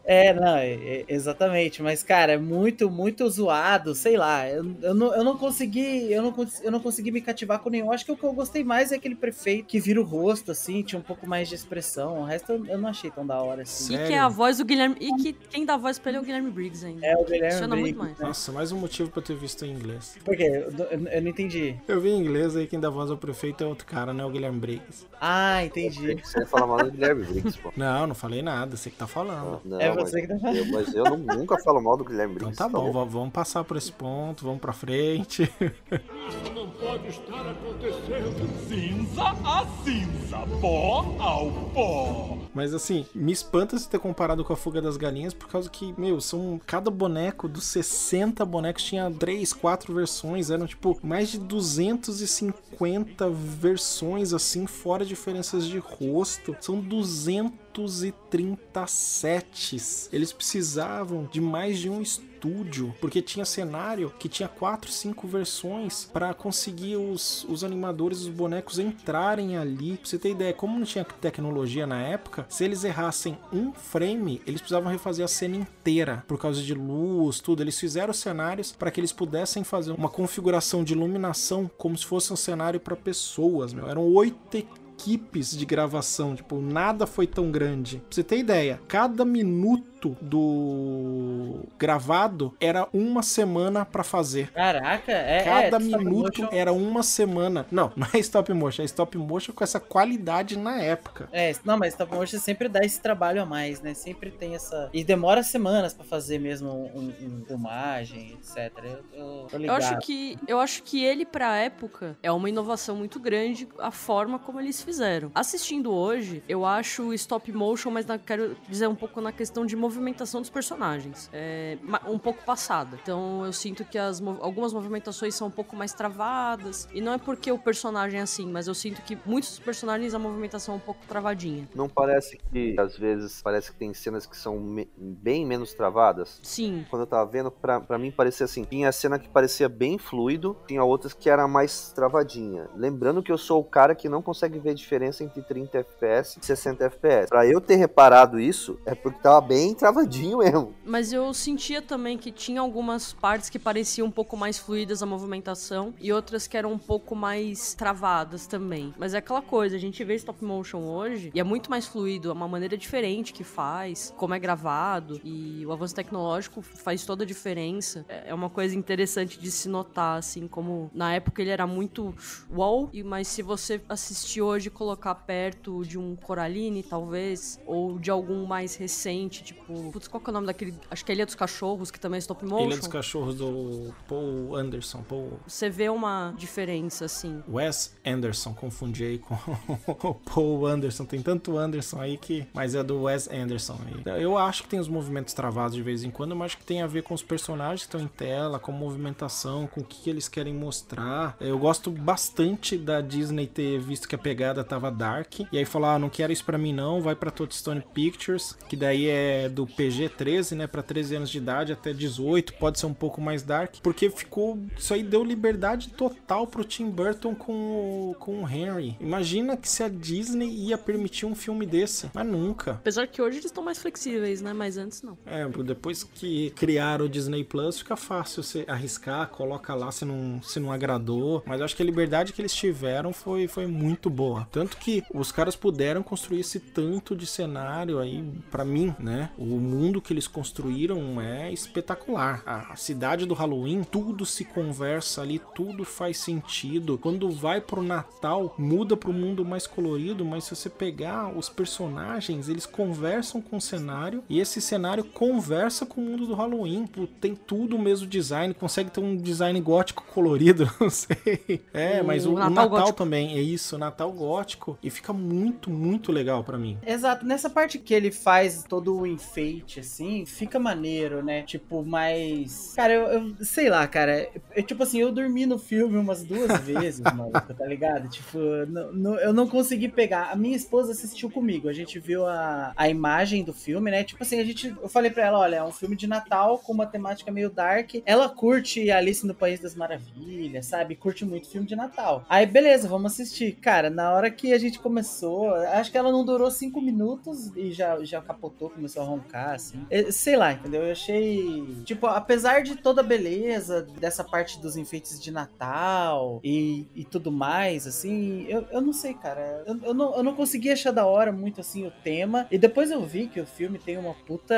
É, não, é- é- exatamente. Mas, cara, é muito, muito zoado, sei lá. Eu, eu, não, eu não consegui. Eu não, eu não consegui me cativar com nenhum. Acho que o que eu gostei mais é aquele prefeito que vira o rosto, assim, tinha um pouco mais de expressão. O resto eu, eu não achei tão da hora assim. E que é a voz do Guilherme. E que quem dá voz pra ele é o Guilherme Briggs ainda. É, o Guilherme Funciona muito Briggs, mais. Nossa, mais um motivo pra eu ter visto em inglês. Por quê? Eu, eu- eu não entendi. Eu vi em inglês aí quem dá voz ao prefeito é outro cara, né? O Guilherme Briggs. Ah, entendi. Você ia falar mal do Guilherme Briggs, pô. Não, não falei nada, você que tá falando. Não, É mas você que tá falando. eu- mas eu não- nunca falo mal do Guilherme Então Briggs. tá bom, falou? v- vamos passar por esse ponto, vamos pra frente. Isso não pode estar acontecendo. Cinza a cinza, pó ao pó. Mas assim, me espanta se ter comparado com a Fuga das Galinhas, por causa que, meu, são cada boneco dos 60 bonecos tinha 3, 4 versões, eram tipo mais de 250 versões assim, fora diferenças de rosto. São 230 sets. Eles precisavam de mais de um estúdio, porque tinha cenário que tinha 4, 5 versões para conseguir os, os animadores, os bonecos entrarem ali. Pra você ter ideia, como não tinha tecnologia na época, se eles errassem um frame, eles precisavam refazer a cena inteira por causa de luz, tudo. Eles fizeram os cenários para que eles pudessem fazer uma configuração de iluminação como se fosse um cenário para pessoas, meu. Eram oito equipes de gravação, tipo, nada foi tão grande. Pra você ter ideia, cada minuto do gravado era uma semana pra fazer. Caraca, é. Cada é, minuto motion- era uma semana. Não, [LAUGHS] não é stop motion, é stop motion com essa qualidade na época. É, não, mas stop motion sempre dá esse trabalho a mais, né? Sempre tem essa. E demora semanas pra fazer mesmo um, um filmagem, etc. Eu, eu Eu acho que eu acho que ele pra época é uma inovação muito grande a forma como eles fizeram. Assistindo hoje, eu acho stop motion, mas na- quero dizer um pouco na questão de movimentação dos personagens, é um pouco passada. Então eu sinto que as algumas movimentações são um pouco mais travadas e não é porque o personagem é assim, mas eu sinto que muitos dos personagens a movimentação é um pouco travadinha. Não parece que, às vezes, parece que tem cenas que são me- bem menos travadas? Sim. Quando eu tava vendo, pra, pra mim parecia assim: tinha cena que parecia bem fluido, tinha outras que era mais travadinha. Lembrando que eu sou o cara que não consegue ver diferença entre 30 FPS e 60 FPS. Pra eu ter reparado isso, é porque tava bem travadinho mesmo. Mas eu sentia também que tinha algumas partes que pareciam um pouco mais fluídas a movimentação e outras que eram um pouco mais travadas também. Mas é aquela coisa, a gente vê stop motion hoje e é muito mais fluido, é uma maneira diferente que faz, como é gravado e o avanço tecnológico faz toda a diferença. É é uma coisa interessante de se notar, assim, como na época ele era muito wow, mas se você assistir hoje e colocar perto de um Coraline, talvez, ou de algum mais recente, tipo tipo. Putz, qual que é o nome daquele. Acho que é Ilha dos Cachorros, que também é stop motion. Ilha dos Cachorros do Paul Anderson. Paul... Você vê uma diferença, assim. Wes Anderson, confundi aí com [LAUGHS] o Paul Anderson. Tem tanto Anderson aí que. Mas é do Wes Anderson aí. Eu acho que tem os movimentos travados de vez em quando, mas acho que tem a ver com os personagens que estão em tela, com a movimentação, com o que eles querem mostrar. Eu gosto bastante da Disney ter visto que a pegada tava dark. E aí falar, ah, não quero isso pra mim não, vai pra Touchstone Pictures, que daí é do PG-13, né, pra 13 anos de idade até 18, pode ser um pouco mais dark, porque ficou, isso aí deu liberdade total pro Tim Burton com o, com o Henry. Imagina que se a Disney ia permitir um filme desse, mas nunca. Apesar que hoje eles estão mais flexíveis, né, mas antes não. É, depois que criaram o Disney Plus, fica fácil você arriscar, coloca lá se não, se não agradou, mas eu acho que a liberdade que eles tiveram foi, foi muito boa. Tanto que os caras puderam construir esse tanto de cenário aí, para mim, né? O mundo que eles construíram é espetacular. A, cidade do Halloween, tudo se conversa ali, tudo faz sentido. Quando vai pro Natal, muda pro mundo mais colorido, mas se você pegar os personagens, eles conversam com o cenário e esse cenário conversa com o mundo do Halloween. Tem tudo o mesmo design, consegue ter um design gótico colorido, [LAUGHS] não sei. É, mas o, o Natal, Natal também é isso, Natal gótico e fica muito, muito legal para mim. Exato, nessa parte que ele faz todo o enfeite assim, fica maneiro, né? Tipo, mais Cara, eu, eu sei lá, cara, eu, tipo assim, eu dormi no filme umas duas [LAUGHS] vezes, maluco, tá ligado? Tipo, não, não, eu não consegui pegar. A minha esposa assistiu comigo, a gente viu a, a imagem do filme, né? Tipo assim, a gente, eu falei pra ela, olha, é um filme de Natal com uma temática meio dark. Ela curte Alice no País das Maravilhas, sabe? Curte muito filme de Natal. Aí, beleza, vamos assistir. Cara, na hora que a gente começou, acho que ela não durou cinco minutos e já, já capotou, começou a roncar, assim. Sei lá, entendeu? Eu achei. Tipo, apesar de toda a beleza dessa parte dos enfeites de Natal e, e tudo mais, assim, eu, eu não sei, cara. Eu, eu, não, eu não consegui achar da hora muito assim o tema. E depois eu vi que o filme tem uma puta.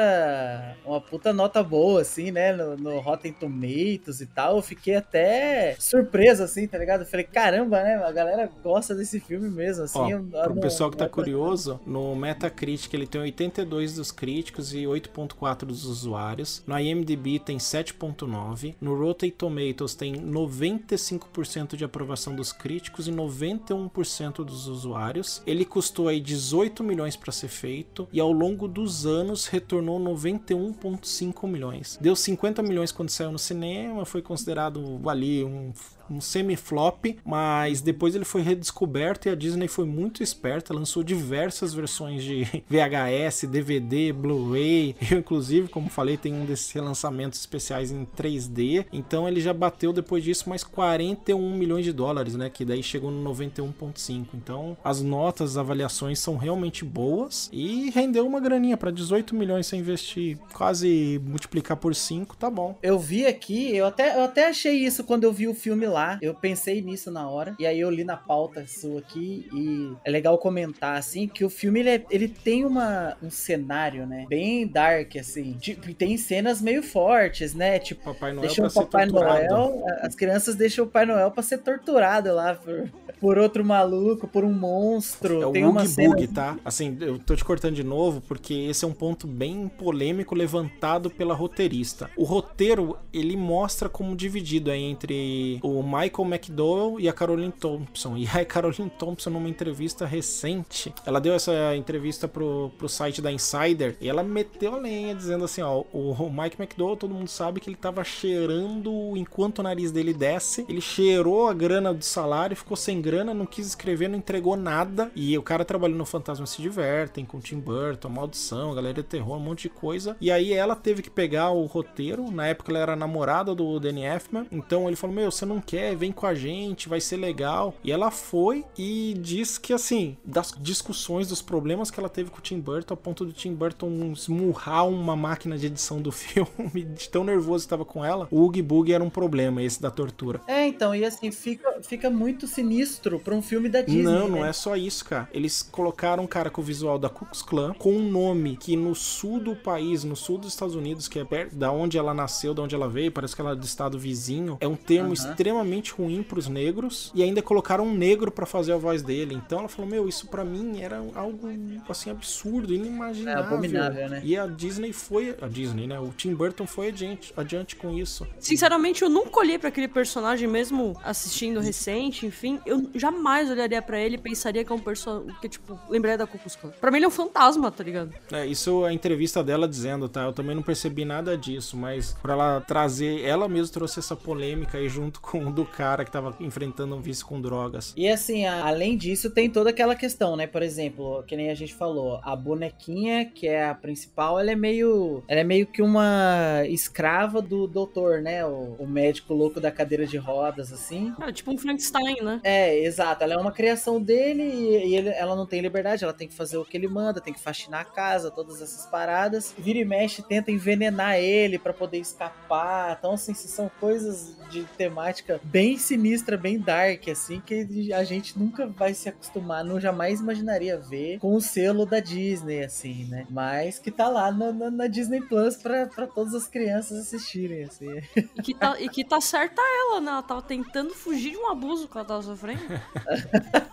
Uma puta nota boa, assim, né? No, no Rotten Tomatoes e tal. Eu fiquei até surpreso, assim, tá ligado? Eu falei, caramba, né? A galera gosta desse filme mesmo, assim. Ó, eu, pro não, pessoal que tá curioso, no Metacritic ele tem 82 dos críticos e 8.4 dos usuários. No IMDb tem 7.9. No Rotten Tomatoes tem 95% de aprovação dos críticos e 91% dos usuários. Ele custou aí 18 milhões para ser feito e ao longo dos anos retornou 91.5 milhões. Deu 50 milhões quando saiu no cinema, foi considerado ali um um semi-flop, mas depois ele foi redescoberto e a Disney foi muito esperta, lançou diversas versões de [LAUGHS] VHS, DVD, Blu-ray, [LAUGHS] eu inclusive, como falei, tem um desses relançamentos especiais em 3D, então ele já bateu depois disso mais 41 milhões de dólares, né, que daí chegou no 91.5. Então, as notas, as avaliações são realmente boas e rendeu uma graninha para 18 milhões. Sem investir, quase multiplicar por 5, tá bom. Eu vi aqui, eu até, eu até achei isso quando eu vi o filme lá lá, eu pensei nisso na hora, e aí eu li na pauta sua aqui, e é legal comentar, assim, que o filme, ele, é, ele tem uma, um cenário, né, bem dark, assim, tipo, tem cenas meio fortes, né, tipo, Papai Noel deixam pra o Papai. Noel, as crianças deixam o Pai Noel pra ser torturado lá por, por outro maluco, por um monstro, É o tem uma Oogie cena... Boogie, tá? Assim, eu tô te cortando de novo porque esse é um ponto bem polêmico levantado pela roteirista. O roteiro, ele mostra como dividido aí entre o Michael McDowell e a Caroline Thompson. E a Caroline Thompson, numa entrevista recente, ela deu essa entrevista pro, pro site da Insider e ela meteu a lenha dizendo assim, ó, o, o Mike McDowell, todo mundo sabe que ele tava cheirando enquanto o nariz dele desce, ele cheirou a grana do salário, ficou sem grana, não quis escrever, não entregou nada. E o cara trabalhou no Fantasma Se Divertem, com Tim Burton, Maldição, Galera de Terror, um monte de coisa. E aí ela teve que pegar o roteiro, na época ela era namorada do Danny Elfman, então ele falou, meu, você não quer, vem com a gente, vai ser legal. E ela foi e diz que, assim, das discussões, dos problemas que ela teve com o Tim Burton, a ponto do Tim Burton esmurrar uma máquina de edição do [LAUGHS] filme, de tão nervoso que estava com ela, o Oogie Boogie era um problema, esse da tortura. É, então, e assim, fica, fica muito sinistro pra um filme da Disney. Não, não né? é só isso, cara. Eles colocaram um cara com o visual da Ku Klux Klan, com um nome que no sul do país, no sul dos Estados Unidos, que é perto da onde ela nasceu, da onde ela veio, parece que ela é do estado vizinho, é um termo extremamente ruim pros negros. E ainda colocaram um negro pra fazer a voz dele. Então ela falou: Meu, isso pra mim era algo assim absurdo, inimaginável. É abominável, né? E a Disney foi. A Disney, né? O Tim Burton foi adiante, adiante com isso. Sinceramente, eu nunca olhei pra aquele personagem, mesmo assistindo recente, enfim. Eu jamais olharia pra ele e pensaria que é um personagem. Que, tipo, lembraria da Klan. Pra mim, ele é um fantasma, tá ligado? É, isso é a entrevista dela dizendo, tá? Eu também não percebi nada disso, mas pra ela trazer, ela mesma trouxe essa polêmica aí junto com o do cara que tava enfrentando um vício com drogas. E assim, a- além disso, tem toda aquela questão, né? Por exemplo, que nem a gente falou, a bonequinha, que é a principal, ela é meio. Ela é meio que uma escrava do doutor, né? O, o médico louco da cadeira de rodas, assim. É tipo um Frankenstein, né? É, exato. Ela é uma criação dele e, ele- ela não tem liberdade, ela tem que fazer o que ele manda, tem que faxinar a casa, todas essas paradas. Vira e mexe, tenta envenenar ele pra poder escapar. Então, assim, são coisas de temática bem sinistra, bem dark, assim, que a gente nunca vai se acostumar, não jamais imaginaria ver com o selo da Disney, assim, né? Mas que tá lá na, na- na Disney Plus pra, pra todas as crianças assistirem, assim. E que, tá, e que tá certa ela, né? Ela tava tentando fugir de um abuso que ela tava sofrendo.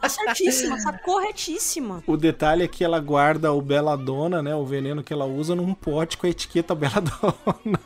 Tá certíssima, tá corretíssima. O detalhe é que ela guarda o Belladonna, né? O veneno que ela usa num pote com a etiqueta Belladonna.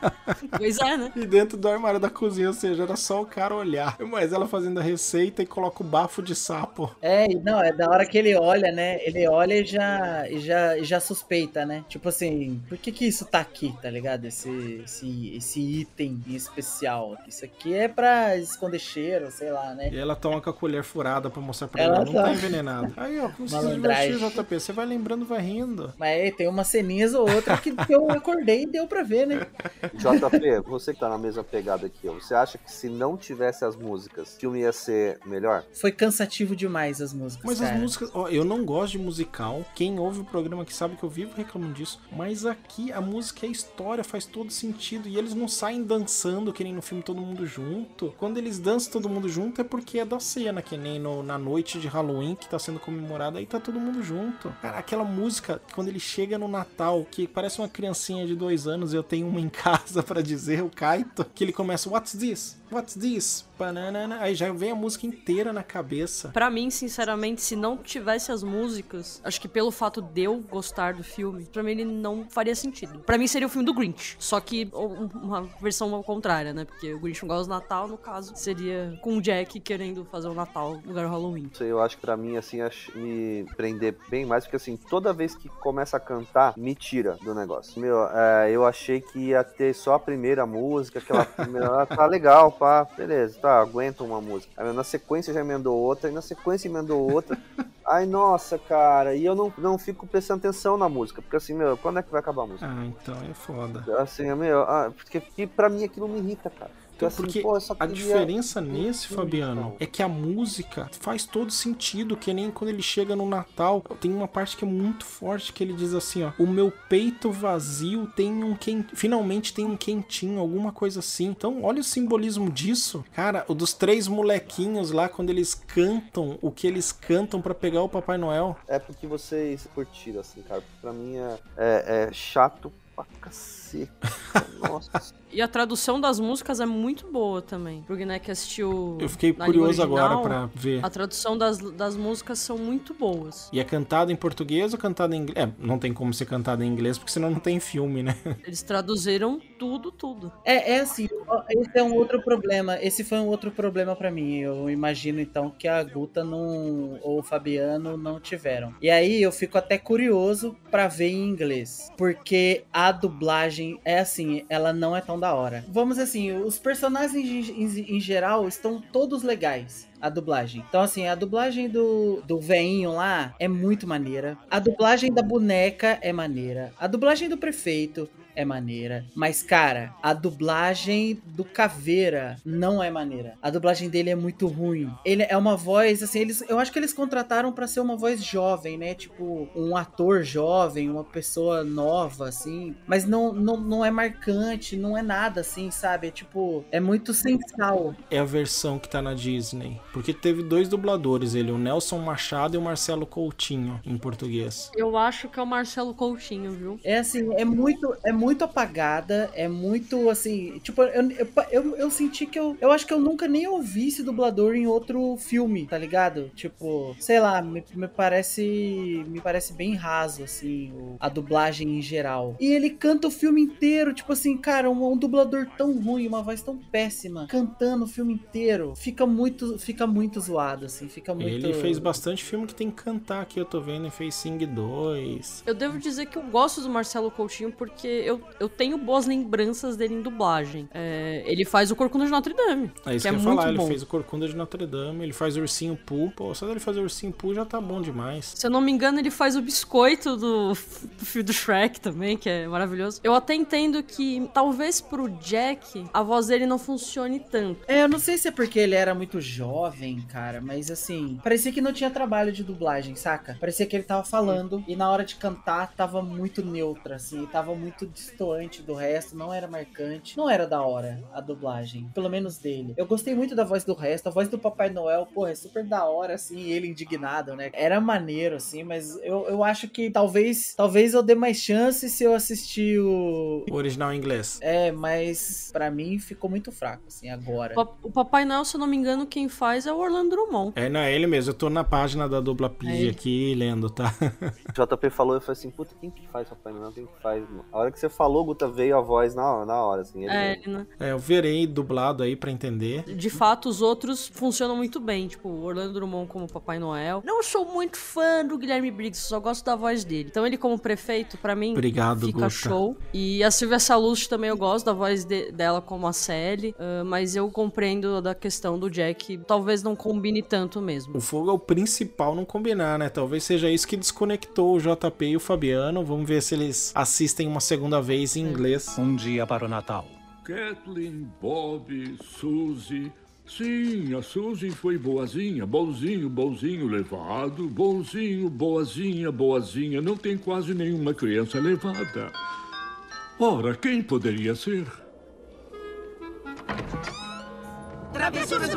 Pois é, né? E dentro do armário da cozinha, ou seja, era só o cara olhar. Mas ela fazendo a receita e coloca o bafo de sapo. É, não, é da hora que ele olha, né? Ele olha e já, e já, e já suspeita, né? Tipo assim, por que que isso tá aqui, tá ligado? Esse, esse, esse item em especial. Isso aqui é pra esconder cheiro, sei lá, né? E ela toma com a colher furada pra mostrar pra Ela ela, não tá- envenenado. Aí, ó, como se divertiu, JP? Você vai lembrando, vai rindo. Mas aí tem umas ceninhas ou outra que eu acordei e deu pra ver, né? [LAUGHS] JP, você que tá na mesma pegada aqui, ó, você acha que se não tivesse as músicas, o filme ia ser melhor? Foi cansativo demais as músicas. Mas as cara. músicas, ó, eu não gosto de musical. Quem ouve o programa que sabe que eu vivo reclamando disso. Mas aqui a música é história, faz todo sentido. E eles não saem dançando que nem no filme Todo Mundo Junto. Quando eles dançam todo mundo junto é porque é da cena, que nem no- na noite de Halloween que tá sendo comemorada, aí tá todo mundo junto. Cara, aquela música, quando ele chega no Natal, que parece uma criancinha de dois anos, eu tenho uma em [LAUGHS] casa pra dizer, o Kaito, que ele começa, What's this? What's this? Banana. Aí já vem a música inteira na cabeça. Pra mim, sinceramente, se não tivesse as músicas, acho que pelo fato de eu gostar do filme, pra mim ele não faria sentido. Pra mim seria o filme do Grinch, só que um- uma versão ao contrária, né? Porque o Grinch não gosta do Natal, no caso, seria com o Jack querendo fazer o Natal no lugar do Halloween. Eu acho que pra mim, assim, me prender bem mais, porque assim, toda vez que começa a cantar, me tira do negócio. Meu, é, eu achei que ia ter só a primeira música, aquela primeira, [LAUGHS] ah, tá legal, pá, beleza, tá, aguenta uma música. Aí, na sequência já emendou outra, e na sequência emendou outra. [LAUGHS] Ai, nossa, cara, e eu não, não fico prestando atenção na música, porque assim, meu, quando é que vai acabar a música? Ah, então é foda. Assim, meu, ah, porque que pra mim aquilo me irrita, cara. Porque, assim, Porque a diferença nesse, Fabiano, é que a música faz todo sentido, que nem quando ele chega no Natal, tem uma parte que é muito forte que ele diz assim, ó: "O meu peito vazio tem um quent... finalmente tem um quentinho, alguma coisa assim". Então, olha o simbolismo disso. Cara, o dos três molequinhos lá quando eles cantam o que eles cantam pra pegar o Papai Noel. É porque vocês curtiram, assim, cara. Pra mim é, é- é chato pra cacete. [LAUGHS] Nossa. E a tradução das músicas é muito boa também. Pro Guiné que assistiu. Eu fiquei curioso agora original, pra ver. A tradução das, das músicas são muito boas. E é cantado em português ou cantado em inglês? É, não tem como ser cantado em inglês, porque senão não tem filme, né? [LAUGHS] Eles traduziram tudo, tudo. É, é assim, esse é um outro problema. Esse foi um outro problema pra mim. Eu imagino então que a Guta não ou o Fabiano não tiveram. E aí eu fico até curioso pra ver em inglês, porque a dublagem é assim, ela não é tão da hora. Vamos assim, os personagens em, em- em geral estão todos legais. A dublagem. Então, assim, a dublagem do, do veinho lá é muito maneira. A dublagem da boneca é maneira. A dublagem do prefeito é maneira. Mas, cara, a dublagem do Caveira não é maneira. A dublagem dele é muito ruim. Ele é uma voz, assim, eles, eu acho que eles contrataram pra ser uma voz jovem, né? Tipo, um ator jovem, uma pessoa nova, assim. Mas não, não, não é marcante, não é nada, assim, sabe? É tipo, é muito sensal. É a versão que tá na Disney. Porque teve dois dubladores, ele, o Nelson Machado e o Marcelo Coutinho, em português. Eu acho que é o Marcelo Coutinho, viu? É assim, é muito, é muito apagada, é muito assim, tipo, eu, eu, eu, eu senti que eu, eu acho que eu nunca nem ouvi esse dublador em outro filme, tá ligado? Tipo, sei lá, me, me parece, me parece bem raso assim, o- a dublagem em geral. E ele canta o filme inteiro, tipo assim, cara, um, um dublador tão ruim, uma voz tão péssima, cantando o filme inteiro, fica muito, fica muito zoado assim, fica muito Ele fez bastante filme que tem que cantar aqui, eu tô vendo, ele fez Sing 2. Eu devo dizer que eu gosto do Marcelo Coutinho porque eu, eu tenho boas lembranças dele em dublagem. É, ele faz o Corcunda de Notre Dame, É isso que que, é eu ia muito falar, ele bom. fez o Corcunda de Notre Dame, ele faz o Ursinho Pooh. Pô, só dele fazer o Ursinho Pooh já tá bom demais. Se eu não me engano, ele faz o biscoito do, do filme do Shrek também, que é maravilhoso. Eu até entendo que talvez pro Jack a voz dele não funcione tanto. É, eu não sei se é porque ele era muito jovem, cara, mas assim, parecia que não tinha trabalho de dublagem, saca? Parecia que ele tava falando e na hora de cantar tava muito neutra, assim, tava muito distoante do resto, não era marcante, não era da hora a dublagem, pelo menos dele. Eu gostei muito da voz do resto, a voz do Papai Noel, porra, é super da hora, assim, ele indignado, né? Era maneiro, assim, mas eu, eu acho que talvez, talvez eu dê mais chance se eu assistir o. O original em inglês. É, mas pra mim ficou muito fraco, assim, agora. O Pa- O Papai Noel, se eu não me engano, quem faz é o Orlando Drummond. É, não é ele mesmo, eu tô na página da dupla Pig É aqui lendo, tá? O JP falou, eu falei assim, puta, quem que faz Papai Noel? Quem que faz? mano? A hora que você falou, Guta, veio a voz na hora, na hora assim. Ele É, ele, né? É, eu verei dublado aí pra entender. De fato, os outros funcionam muito bem. Tipo, o Orlando Drummond como Papai Noel. Não sou muito fã do Guilherme Briggs, só gosto da voz dele. Então ele como prefeito, pra mim, Obrigado, fica Guta. show. E a Silvia Salust também eu gosto da voz de- dela como a Sally. ah, mas eu compreendo da questão do Jack. Talvez não combine tanto mesmo. O fogo é o principal não combinar, né? Talvez seja isso que desconectou o JP e o Fabiano. Vamos ver se eles assistem uma segunda vez em inglês. Um dia para o Natal. Kathleen, Bob, Suzy. Sim, a Suzy foi boazinha, bonzinho, bonzinho, levado, bonzinho, boazinha, boazinha. Não tem quase nenhuma criança levada. Ora, quem poderia ser? Travessuras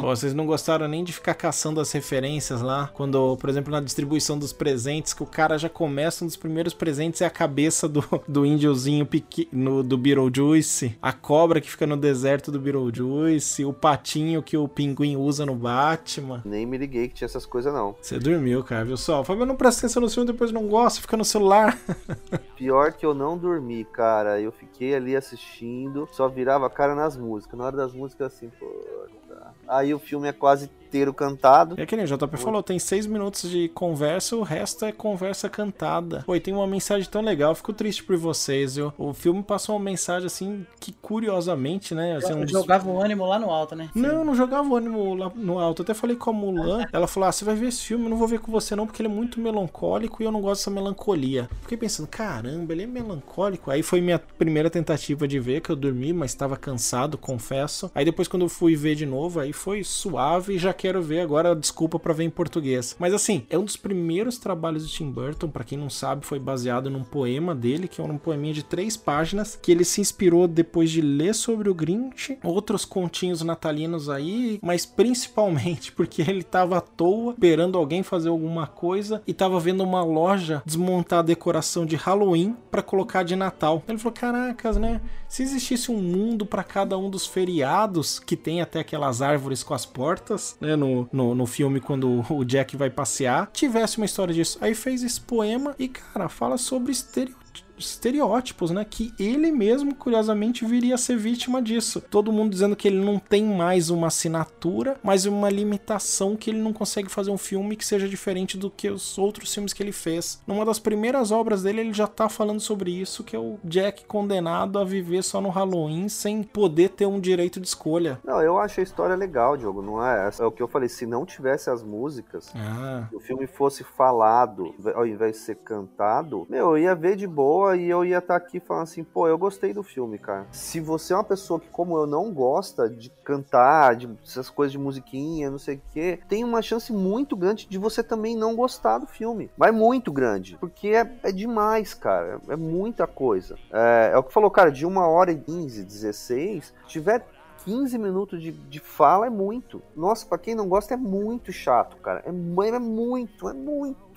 vocês não gostaram nem de ficar caçando as referências lá? Quando, por exemplo, na distribuição dos presentes, que o cara já começa um dos primeiros presentes é a cabeça do, do índiozinho pequeno do Beetlejuice, a cobra que fica no deserto do Beetlejuice, o patinho que o pinguim usa no Batman. Nem me liguei que tinha essas coisas, não. Você dormiu, cara, viu só? O Fábio não presta atenção no filme, depois não gosta, fica no celular. [LAUGHS] Pior que eu não dormi, cara. Eu fiquei ali assistindo, só virava a cara nas músicas. Na hora das músicas, assim, puta. Aí o filme é quase inteiro cantado. É que nem o JP falou, tem seis minutos de conversa, o resto é conversa cantada. Pô, e tem uma mensagem tão legal, fico triste por vocês, viu? O filme passou uma mensagem assim que curiosamente, né? Assim, um Jogava o ânimo lá no alto, né? Não, não jogava o ânimo lá no alto. Eu até falei com a Mulan. [LAUGHS] Ela falou: Ah, você vai ver esse filme, eu não vou ver com você não, porque ele é muito melancólico e eu não gosto dessa melancolia. Fiquei pensando, caramba, ele é melancólico. Aí foi minha primeira tentativa de ver, que eu dormi, mas estava cansado, confesso. Aí depois, quando eu fui ver de novo, aí foi suave e já quero ver agora, desculpa pra ver em português. Mas assim, é um dos primeiros trabalhos de Tim Burton, pra quem não sabe, foi baseado num poema dele, que é um poeminha de três páginas, que ele se inspirou depois de ler sobre o Grinch, outros continhos natalinos aí, mas principalmente [LAUGHS] porque ele tava à toa, esperando alguém fazer alguma coisa e tava vendo uma loja desmontar a decoração de Halloween pra colocar de Natal. Ele falou: "Caracas, né? Se existisse um mundo pra cada um dos feriados, que tem até aquelas árvores com as portas, né, no, no, no filme quando o Jack vai passear, tivesse uma história disso". Aí fez esse poema e, cara, fala sobre estereótipos estereótipos, né? Que ele mesmo, curiosamente, viria a ser vítima disso. Todo mundo dizendo que ele não tem mais uma assinatura, mas uma limitação que ele não consegue fazer um filme que seja diferente do que os outros filmes que ele fez. Numa das primeiras obras dele, ele já tá falando sobre isso, que é o Jack condenado a viver só no Halloween sem poder ter um direito de escolha. Não, eu acho a história legal, Diogo, não é? É o que eu falei, se não tivesse as músicas, Ah, se o filme fosse falado ao invés de ser cantado, meu, eu ia ver de boa e eu ia estar aqui falando assim, pô, eu gostei do filme, cara. Se você é uma pessoa que, como eu, não gosta de cantar, de essas coisas de musiquinha, não sei o quê, tem uma chance muito grande de você também não gostar do filme. Mas muito grande. Porque é, é demais, cara. É muita coisa. É, é o que falou, cara, de uma hora e 15, 16, tiver 15 minutos de, de fala é muito. Nossa, pra quem não gosta é muito chato, cara. É, é muito, é muito.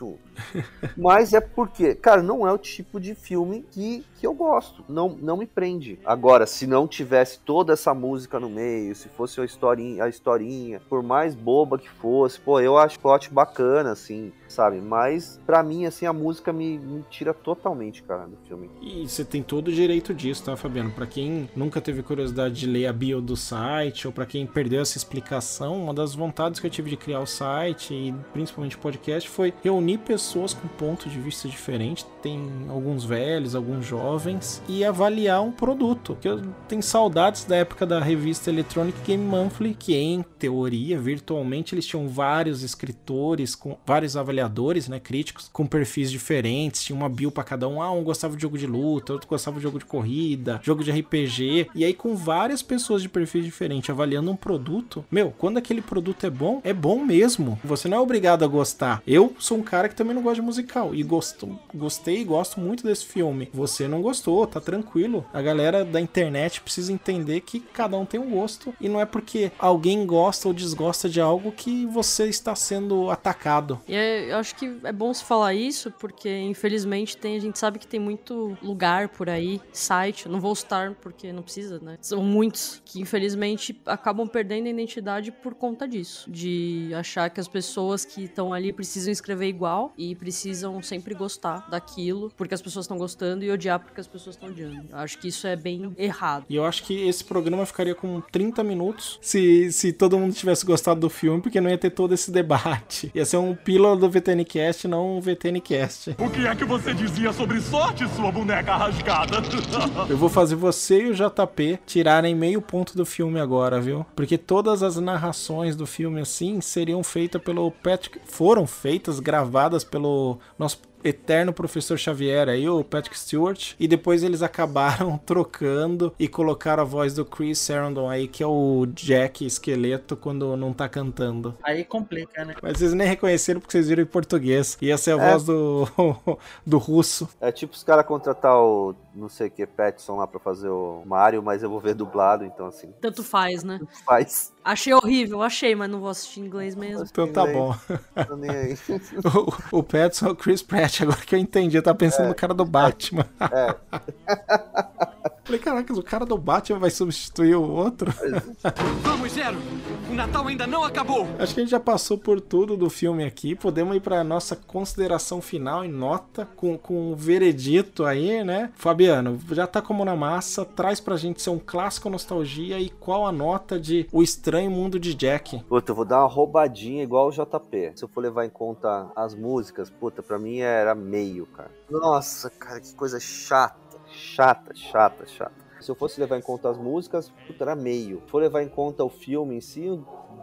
Mas é porque, cara, não é o tipo de filme que, que eu gosto. Não, não me prende. Agora, se não tivesse toda essa música no meio, se fosse a historinha, a historinha por mais boba que fosse, pô, eu acho plot bacana, assim, sabe? Mas, pra mim, assim, a música me, me tira totalmente, cara, do filme. E você tem todo o direito disso, tá, Fabiano? Pra quem nunca teve curiosidade de ler a bio do site, ou pra quem perdeu essa explicação, uma das vontades que eu tive de criar o site e principalmente o podcast foi reunir pessoas com ponto de vista diferente. Tem alguns velhos, alguns jovens, e avaliar um produto. Que eu tenho saudades da época da revista Electronic Game Monthly, que em teoria, virtualmente, eles tinham vários escritores, com vários avaliadores, né, críticos, com perfis diferentes, tinha uma bio pra cada um. Ah, um gostava de jogo de luta, outro gostava de jogo de corrida, jogo de RPG. E aí, com várias pessoas de perfis diferentes avaliando um produto, meu, quando aquele produto é bom, é bom mesmo. Você não é obrigado a gostar. Eu sou um cara que também não gosta de musical e gosto, gostei e gosto muito desse filme. Você não gostou, tá tranquilo. A galera da internet precisa entender que cada um tem um gosto e não é porque alguém gosta ou desgosta de algo que você está sendo atacado. E é- eu acho que é bom se falar isso, porque infelizmente tem, a gente sabe que tem muito lugar por aí, site, não vou citar porque não precisa, né? São muitos que infelizmente acabam perdendo a identidade por conta disso. De achar que as pessoas que estão ali precisam escrever igual e precisam sempre gostar daquilo porque as pessoas estão gostando e odiar porque as pessoas estão odiando. Eu acho que isso é bem errado. E eu acho que esse programa ficaria com 30 minutos se, se todo mundo tivesse gostado do filme, porque não ia ter todo esse debate. Ia ser um pílula do VTNcast, não um VTNcast. O que é que você dizia sobre sorte, sua boneca rasgada? [LAUGHS] Eu vou fazer você e o JP tirarem meio ponto do filme agora, viu? Porque todas as narrações do filme assim seriam feitas pelo Patrick, foram feitas, gravadas pelo nosso eterno professor Xavier aí, o Patrick Stewart, e depois eles acabaram [LAUGHS] trocando e colocaram a voz do Chris Sarandon aí, que é o Jack esqueleto quando não tá cantando. Aí complica, né? Mas vocês nem reconheceram porque vocês viram em português. Ia ser a É. voz do, [LAUGHS] do russo. É tipo os caras contratar o não sei o que, Petson lá pra fazer o Mario, mas eu vou ver dublado, então assim, Tanto faz, né? faz. Achei horrível, achei, mas não vou assistir em inglês mesmo. Então tá bom. Tô nem aí. [LAUGHS] O, o Pattinson é o Chris Pratt, agora que eu entendi. Eu tava pensando É. no cara do Batman. É. [LAUGHS] Falei, caraca, o cara do Batman vai substituir o outro? [LAUGHS] Vamos, Zero! O Natal ainda não acabou! Acho que a gente já passou por tudo do filme aqui. Podemos ir pra nossa consideração final e nota com, com o veredito aí, né? Fabiano, já tá como na massa. Traz pra gente ser um clássico nostalgia e qual a nota de O Estranho Mundo de Jack. Puta, eu vou dar uma roubadinha igual o JP. Se eu for levar em conta as músicas, puta, pra mim era meio, cara. Nossa, cara, que coisa chata. Chata, chata, chata. Se eu fosse levar em conta as músicas, puta, era meio. Se for levar em conta o filme em si,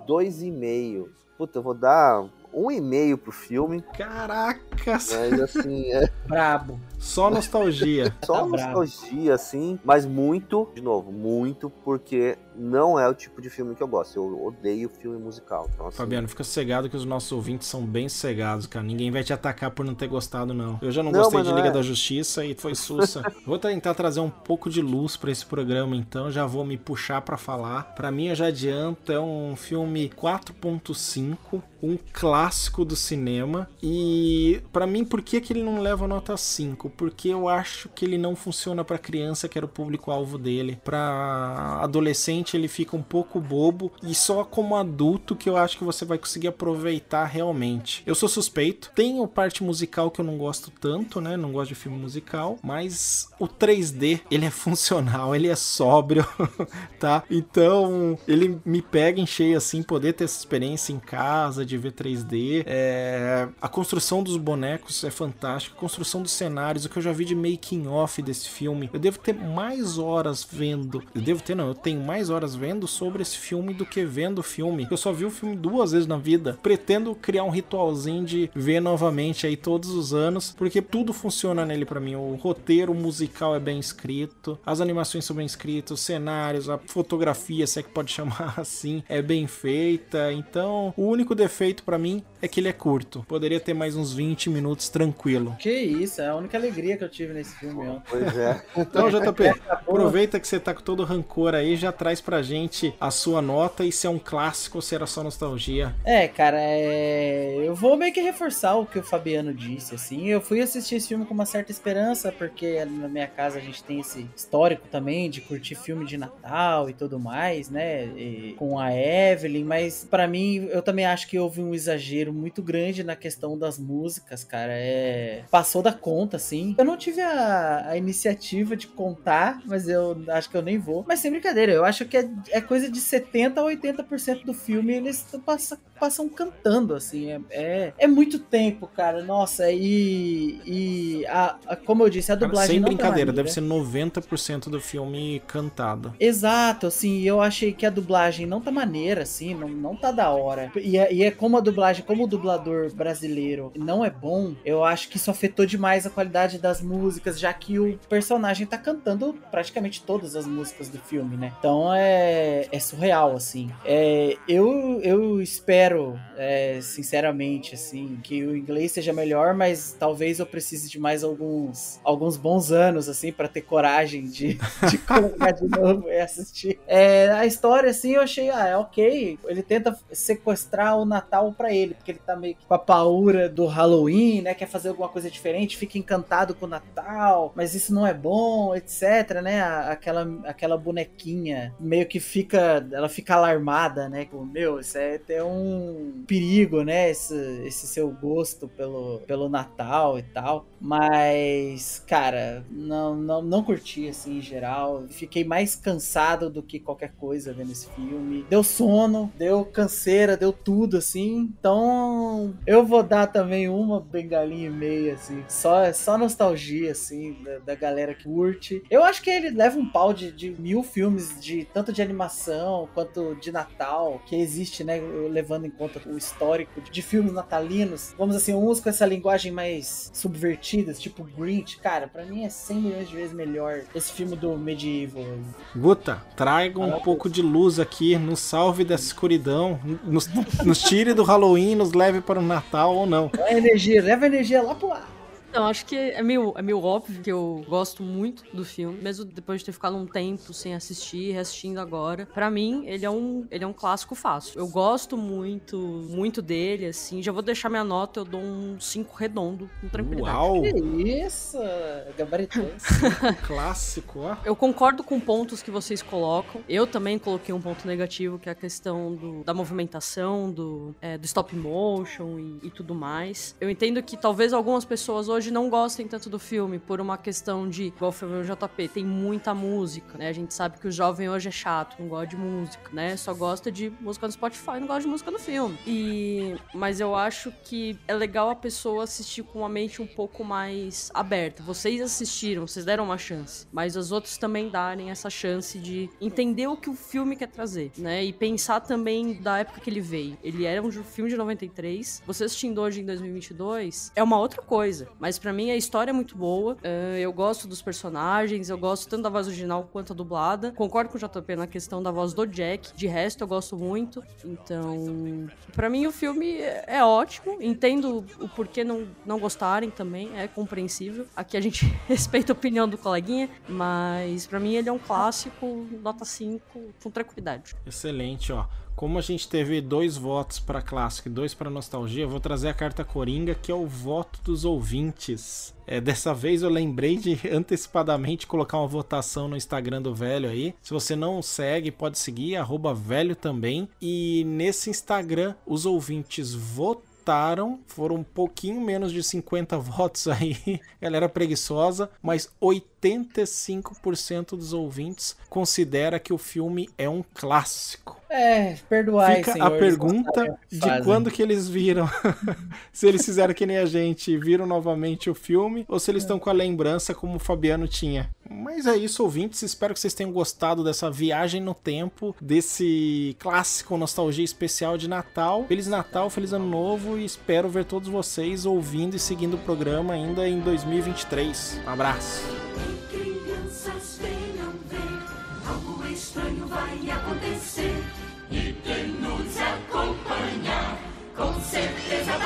dois e meio. Puta, eu vou dar um e meio pro filme. Caracas! Mas assim, [LAUGHS] é Brabo. Só nostalgia. [LAUGHS] só Tá nostalgia, assim, mas muito, de novo, muito, porque não é o tipo de filme que eu gosto. Eu odeio filme musical. Então, assim, Fabiano, fica sossegado que os nossos ouvintes são bem sossegados, cara. Ninguém vai te atacar por não ter gostado, não. Eu já não, Não, gostei de não Liga é. da Justiça e foi sussa. [LAUGHS] Vou tentar trazer um pouco de luz pra esse programa, então. Já vou me puxar pra falar. Pra mim, eu já adianto, é um filme 4.5, um clássico do cinema. E pra mim, por que, que ele não leva nota 5? Porque eu acho que ele não funciona pra criança, que era o público-alvo dele. Pra adolescente, ele fica um pouco bobo. E só como adulto que eu acho que você vai conseguir aproveitar realmente. Eu sou suspeito. A parte musical que eu não gosto tanto, né? Não gosto de filme musical. Mas o 3D, ele é [LAUGHS] funcional, ele é sóbrio, [LAUGHS] tá? Então, ele me pega em cheio assim, poder ter essa experiência em casa, de ver 3D. É, a construção dos bonecos é fantástica, a construção dos cenários, o que eu já vi de making off desse filme. Eu devo ter mais horas vendo. Eu devo ter, não, eu tenho mais horas vendo sobre esse filme do que vendo o filme. Eu só vi o filme duas vezes na vida. Pretendo criar um ritualzinho de ver novamente aí todos os anos, porque tudo funciona nele para mim. O roteiro musical é bem escrito, as animações são bem escritas, os cenários, a fotografia, se é que pode [LAUGHS] chamar assim, é bem feita. Então, o único defeito para mim é que ele é curto. Poderia ter mais uns 20 minutos tranquilo. Que isso, é a única alegria que eu tive nesse filme. Ó. Pois é. [LAUGHS] Então, JP, [LAUGHS] aproveita que você tá com todo rancor aí, já traz pra gente a sua nota e se é um clássico ou se era só nostalgia. É, cara, é... eu vou meio que reforçar o que o Fabiano disse, assim. Eu fui assistir esse filme com uma certa esperança, porque na minha casa a gente tem esse histórico também de curtir filme de Natal e tudo mais, né? E com a Evelyn, mas para mim eu também acho que houve um exagero muito grande na questão das músicas, cara. É... Passou da conta, assim. Eu não tive a, a iniciativa de contar, mas eu acho que eu nem vou. Mas sem brincadeira, eu acho que é, é coisa de 70 a 80% do filme eles passam, passam cantando, assim. É, é, é muito tempo, cara. Nossa, e. e a, a- como eu disse, a Cara, dublagem sem não tá brincadeira, deve ser 90% do filme cantado. Exato, assim, eu achei que a dublagem não tá maneira, assim, não, não tá da hora. E é, e é como a dublagem, como o dublador brasileiro não é bom, eu acho que isso afetou demais a qualidade das músicas, já que o personagem tá cantando praticamente todas as músicas do filme, né? Então é, é surreal, assim. É, eu, eu espero, é, sinceramente, assim, que o inglês seja melhor, mas talvez eu precise de mais alguns, alguns bons anos, assim, para ter coragem de, [LAUGHS] de colocar de novo e assistir. É, a história, assim, eu achei, ah, é ok. Ele tenta sequestrar o Natal pra ele, porque ele tá meio que com a paura do Halloween, né? Quer fazer alguma coisa diferente, fica encantado com o Natal, mas isso não é bom, etc, né? Aquela, aquela bonequinha meio que fica, ela fica alarmada, né? Com, meu, isso é até um perigo, né? Esse, esse seu gosto pelo, pelo Natal e tal. Mas, cara, não, não, não curti, assim, em geral. Fiquei mais cansado do que qualquer coisa vendo esse filme. Deu sono, deu canseira, deu tudo, assim. Então, eu vou dar também uma bengalinha e meia, assim. Só, só nostalgia, assim, da, da galera que curte. Eu acho que ele leva um pau de, de mil filmes, de tanto de animação quanto de Natal, que existe, né? Levando em conta o histórico de, de filmes natalinos. Vamos assim, uns com essa linguagem mais subvertida, tipo Grinch. Cara, pra mim é 100 milhões de vezes melhor esse filme do Medieval. Guta, traga um pouco de luz aqui, nos salve dessa escuridão, nos, nos tire do Halloween, nos leve para o Natal ou não. Energia, leva a energia lá pro ar. Então, acho que é meio, é meio óbvio que eu gosto muito do filme, mesmo depois de ter ficado um tempo sem assistir, reassistindo agora. Pra mim, ele é um, ele é um clássico fácil. Eu gosto muito, muito dele, assim. Já vou deixar minha nota, eu dou um 5 redondo, com tranquilidade. Uau! Que isso, gabaritou. [LAUGHS] Clássico, ó. Eu concordo com pontos que vocês colocam. Eu também coloquei um ponto negativo, que é a questão do- da movimentação, do, é, do stop motion e, e tudo mais. Eu entendo que talvez algumas pessoas hoje não gostem tanto do filme por uma questão de, igual foi o JP, tem muita música, né? A gente sabe que o jovem hoje é chato, não gosta de música, né? Só gosta de música no Spotify, não gosta de música no filme. E mas eu acho que é legal a pessoa assistir com uma mente um pouco mais aberta. Vocês assistiram, vocês deram uma chance, mas os outros também darem essa chance de entender o que o filme quer trazer, né? E pensar também da época que ele veio. Ele era um filme de 93. Você assistindo hoje em 2022 é uma outra coisa, mas pra mim a história é muito boa. eh, eu gosto dos personagens, eu gosto tanto da voz original quanto a dublada. Concordo com o JP na questão da voz do Jack. De resto, eu gosto muito. Então, pra mim o filme é ótimo. Entendo o porquê não, não gostarem também, é compreensível. Aqui a gente [LAUGHS] respeita a opinião do coleguinha, mas pra mim ele é um clássico, nota 5, com tranquilidade. Excelente, ó. Como a gente teve dois votos para clássico e dois para nostalgia, eu vou trazer a carta coringa, que é o voto dos ouvintes. É, dessa vez eu lembrei de [LAUGHS] antecipadamente colocar uma votação no Instagram do velho aí. Se você não segue, pode seguir, arroba velho também. E nesse Instagram, os ouvintes votaram, foram um pouquinho menos de 50 [LAUGHS] votos aí, galera preguiçosa, mas 85% dos ouvintes considera que o filme é um clássico. É, perdoai, Fica senhores, a pergunta de quando que eles viram. [LAUGHS] se eles fizeram que nem a gente, viram novamente o filme, ou se eles estão com a lembrança como o Fabiano tinha. Mas é isso, ouvintes. Espero que vocês tenham gostado dessa viagem no tempo, desse clássico nostalgia especial de Natal. Feliz Natal, feliz Ano Novo e espero ver todos vocês ouvindo e seguindo o programa ainda em 2023. Um abraço.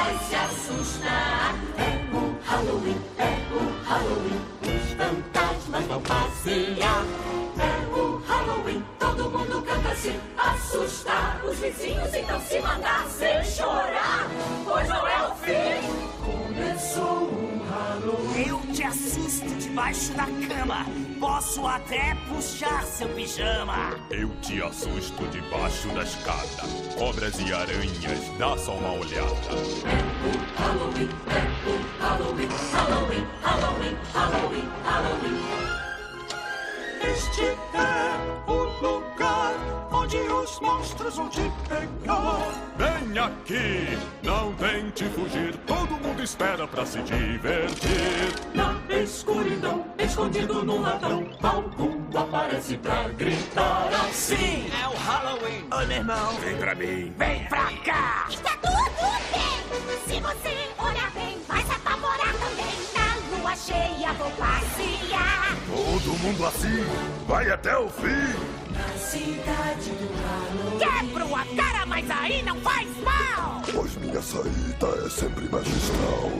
Vai se assustar. É o Halloween, é o Halloween, os fantasmas vão passear. É o Halloween, todo mundo canta assim, assustar os vizinhos, então se mandar sem chorar, pois não é o fim. Começou. Eu te assisto debaixo da cama. Posso até puxar seu pijama. Eu te assusto debaixo da escada. Cobras e aranhas, dá só uma olhada. Halloween, é o Halloween, Halloween, Halloween, Halloween, Halloween. Este é o lugar onde os monstros vão te pegar. Vem aqui, não tente fugir. Todo mundo espera pra se divertir. Na escuridão, escondido no ladrão, algum aparece pra gritar assim. Sim, é o Halloween. Oi, meu irmão. Vem pra mim. Vem pra cá. Está tudo bem. Se você olhar bem, vai se apavorar também. Na lua cheia vou passear. Todo mundo assim, vai até o fim. Na cidade do Halloween. Quebro a cara, mas aí não faz mal. Pois minha saída é sempre magistral.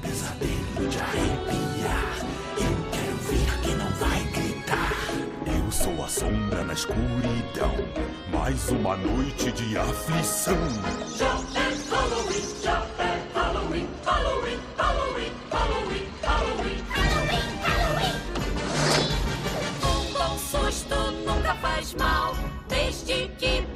Pesadelo de arrepiar. Eu quero ver quem não vai gritar. Eu sou a sombra na escuridão. Mais uma noite de aflição. É Halloween, já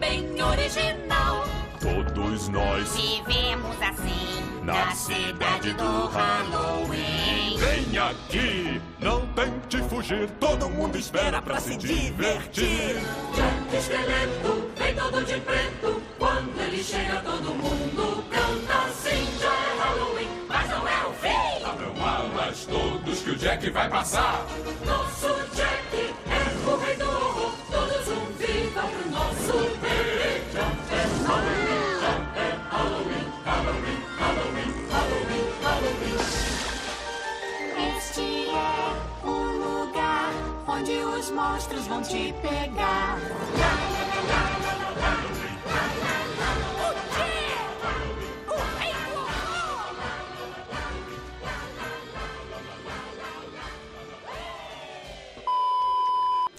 bem original. Todos nós Vivemos assim na cidade do Halloween. Vem aqui, não tente fugir. Todo mundo espera pra se divertir. Jack Esqueleto vem todo de preto. Quando ele chega, todo mundo canta assim. Já é Halloween, mas não é o fim. Abram alas todos que o Jack vai passar. Nosso os monstros vão te pegar.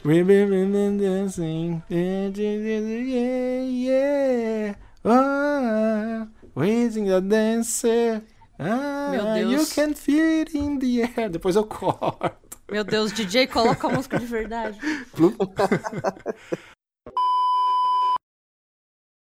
We've been dancing. Yeah, yeah. Ah, raising a dancer. Ah, Meu Deus. you can feel it in the air. Depois eu corto. Meu Deus, DJ, coloca a música de verdade. [LAUGHS]